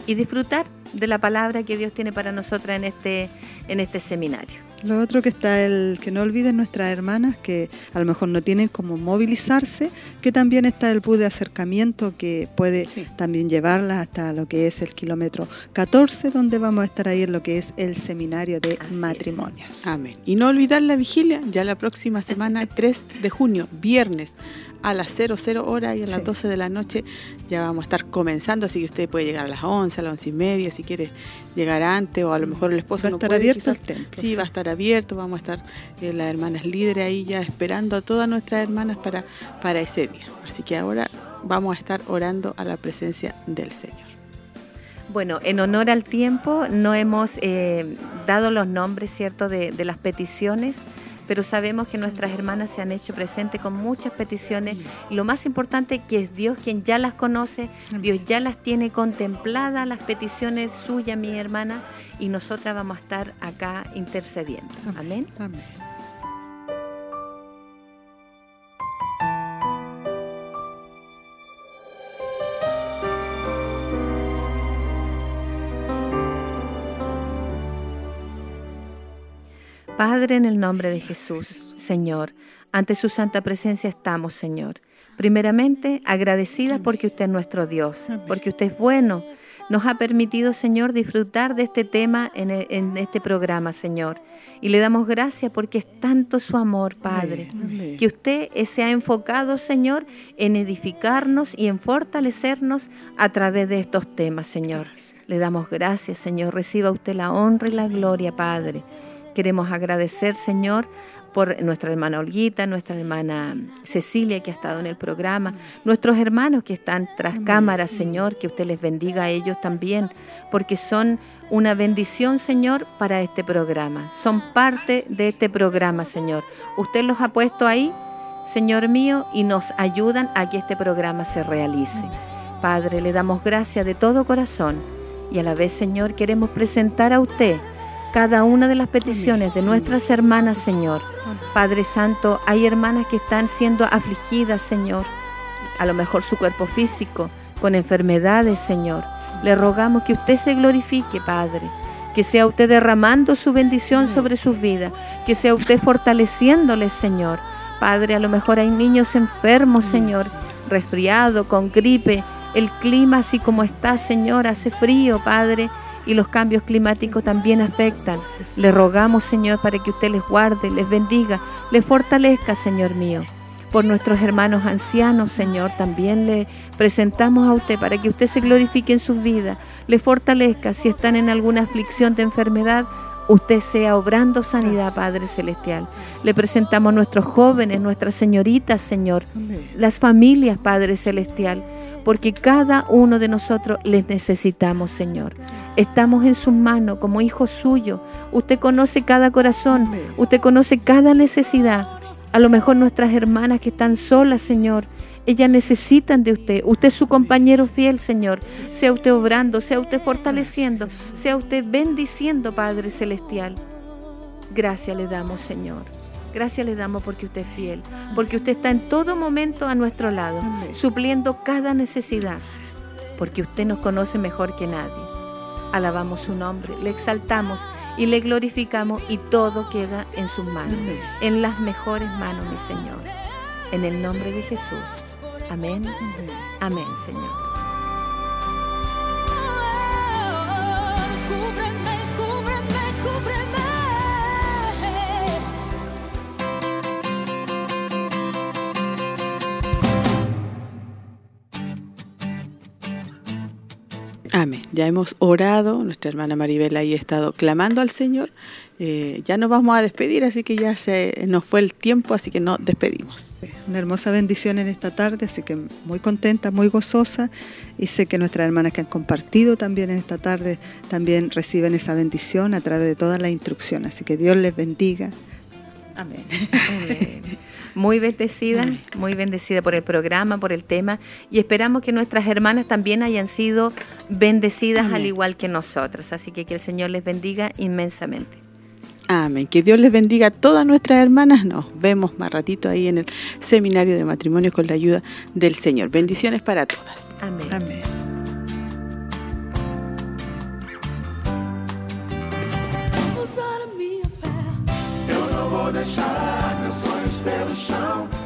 disfrutar de la palabra que Dios tiene para nosotras en este, en este seminario. Lo otro que está el que no olviden nuestras hermanas que a lo mejor no tienen cómo movilizarse, que también está el bus de acercamiento que puede Sí. también llevarlas hasta lo que es el kilómetro 14, donde vamos a estar ahí en lo que es el seminario de Así es. matrimonios. Amén. Y no olvidar la vigilia, ya la próxima semana, (laughs) 3 de junio, viernes, a las 00 horas y a las Sí. 12 de la noche, ya vamos a estar comenzando, así que usted puede llegar a las 11, a las 11 y media, si quiere llegar antes o a lo mejor el esposo Va a no estar puede, abierto quizás- el templo, Sí, sí. va a estar abierto, vamos a estar eh, las hermanas líderes ahí ya esperando a todas nuestras hermanas para, para ese día. Así que ahora vamos a estar orando a la presencia del Señor. Bueno, en honor al tiempo, no hemos eh, dado los nombres, ¿cierto?, de, de las peticiones, pero sabemos que nuestras hermanas se han hecho presentes con muchas peticiones. Y lo más importante que es Dios quien ya las conoce, Dios ya las tiene contempladas, las peticiones suyas, mi hermana, y nosotras vamos a estar acá intercediendo. Amén. Amén. Padre, en el nombre de Jesús, Señor, ante su santa presencia estamos, Señor. Primeramente, agradecidas porque usted es nuestro Dios, porque usted es bueno. Nos ha permitido, Señor, disfrutar de este tema en, e- en este programa, Señor. Y le damos gracias porque es tanto su amor, Padre, que usted eh, se ha enfocado, Señor, en edificarnos y en fortalecernos a través de estos temas, Señor. Le damos gracias, Señor. Reciba usted la honra y la gloria, Padre. Queremos agradecer, Señor, por nuestra hermana Olguita, nuestra hermana Cecilia, que ha estado en el programa, nuestros hermanos que están tras cámaras, Señor, que usted les bendiga a ellos también, porque son una bendición, Señor, para este programa. Son parte de este programa, Señor. Usted los ha puesto ahí, Señor mío, y nos ayudan a que este programa se realice. Padre, le damos gracias de todo corazón y a la vez, Señor, queremos presentar a usted cada una de las peticiones de nuestras hermanas, Señor. Padre Santo, hay hermanas que están siendo afligidas, Señor. A lo mejor su cuerpo físico, con enfermedades, Señor. Le rogamos que usted se glorifique, Padre. Que sea usted derramando su bendición sobre sus vidas. Que sea usted fortaleciéndoles, Señor. Padre, a lo mejor hay niños enfermos, Señor, resfriado, con gripe. El clima, así como está, Señor, hace frío, Padre y los cambios climáticos también afectan. Le rogamos, Señor, para que usted les guarde, les bendiga, les fortalezca, Señor mío. Por nuestros hermanos ancianos, Señor, también le presentamos a usted para que usted se glorifique en sus vidas, le fortalezca si están en alguna aflicción de enfermedad. Usted sea obrando sanidad, Padre Celestial. Le presentamos a nuestros jóvenes, nuestras señoritas, Señor, las familias, Padre Celestial, porque cada uno de nosotros les necesitamos, Señor. Estamos en sus manos como hijos suyos. Usted conoce cada corazón, usted conoce cada necesidad. A lo mejor nuestras hermanas que están solas, Señor, ellas necesitan de usted. Usted es su compañero fiel, Señor. Sea usted obrando, sea usted fortaleciendo, sea usted bendiciendo, Padre Celestial. Gracias le damos, Señor. Gracias le damos porque usted es fiel, porque usted está en todo momento a nuestro lado, Amén. supliendo cada necesidad, porque usted nos conoce mejor que nadie. Alabamos su nombre, le exaltamos y le glorificamos y todo queda en sus manos, Amén. en las mejores manos, mi Señor. En el nombre de Jesús. Amén. Amén. Amén, Señor. Amén. Ya hemos orado, nuestra hermana Maribel ahí ha estado clamando al Señor. Eh, ya nos vamos a despedir, así que ya se nos fue el tiempo, así que nos despedimos. Una hermosa bendición en esta tarde, así que muy contenta, muy gozosa y sé que nuestras hermanas que han compartido también en esta tarde también reciben esa bendición a través de toda la instrucción, así que Dios les bendiga. Amén. Amén. Muy bendecida, muy bendecida por el programa, por el tema y esperamos que nuestras hermanas también hayan sido bendecidas al igual que nosotras. Así que que el Señor les bendiga inmensamente. Amén. Que Dios les bendiga a todas nuestras hermanas. Nos vemos más ratito ahí en el seminario de matrimonio con la ayuda del Señor. Bendiciones para todas. Amén. Amén. Deixar joelhos pelo chão.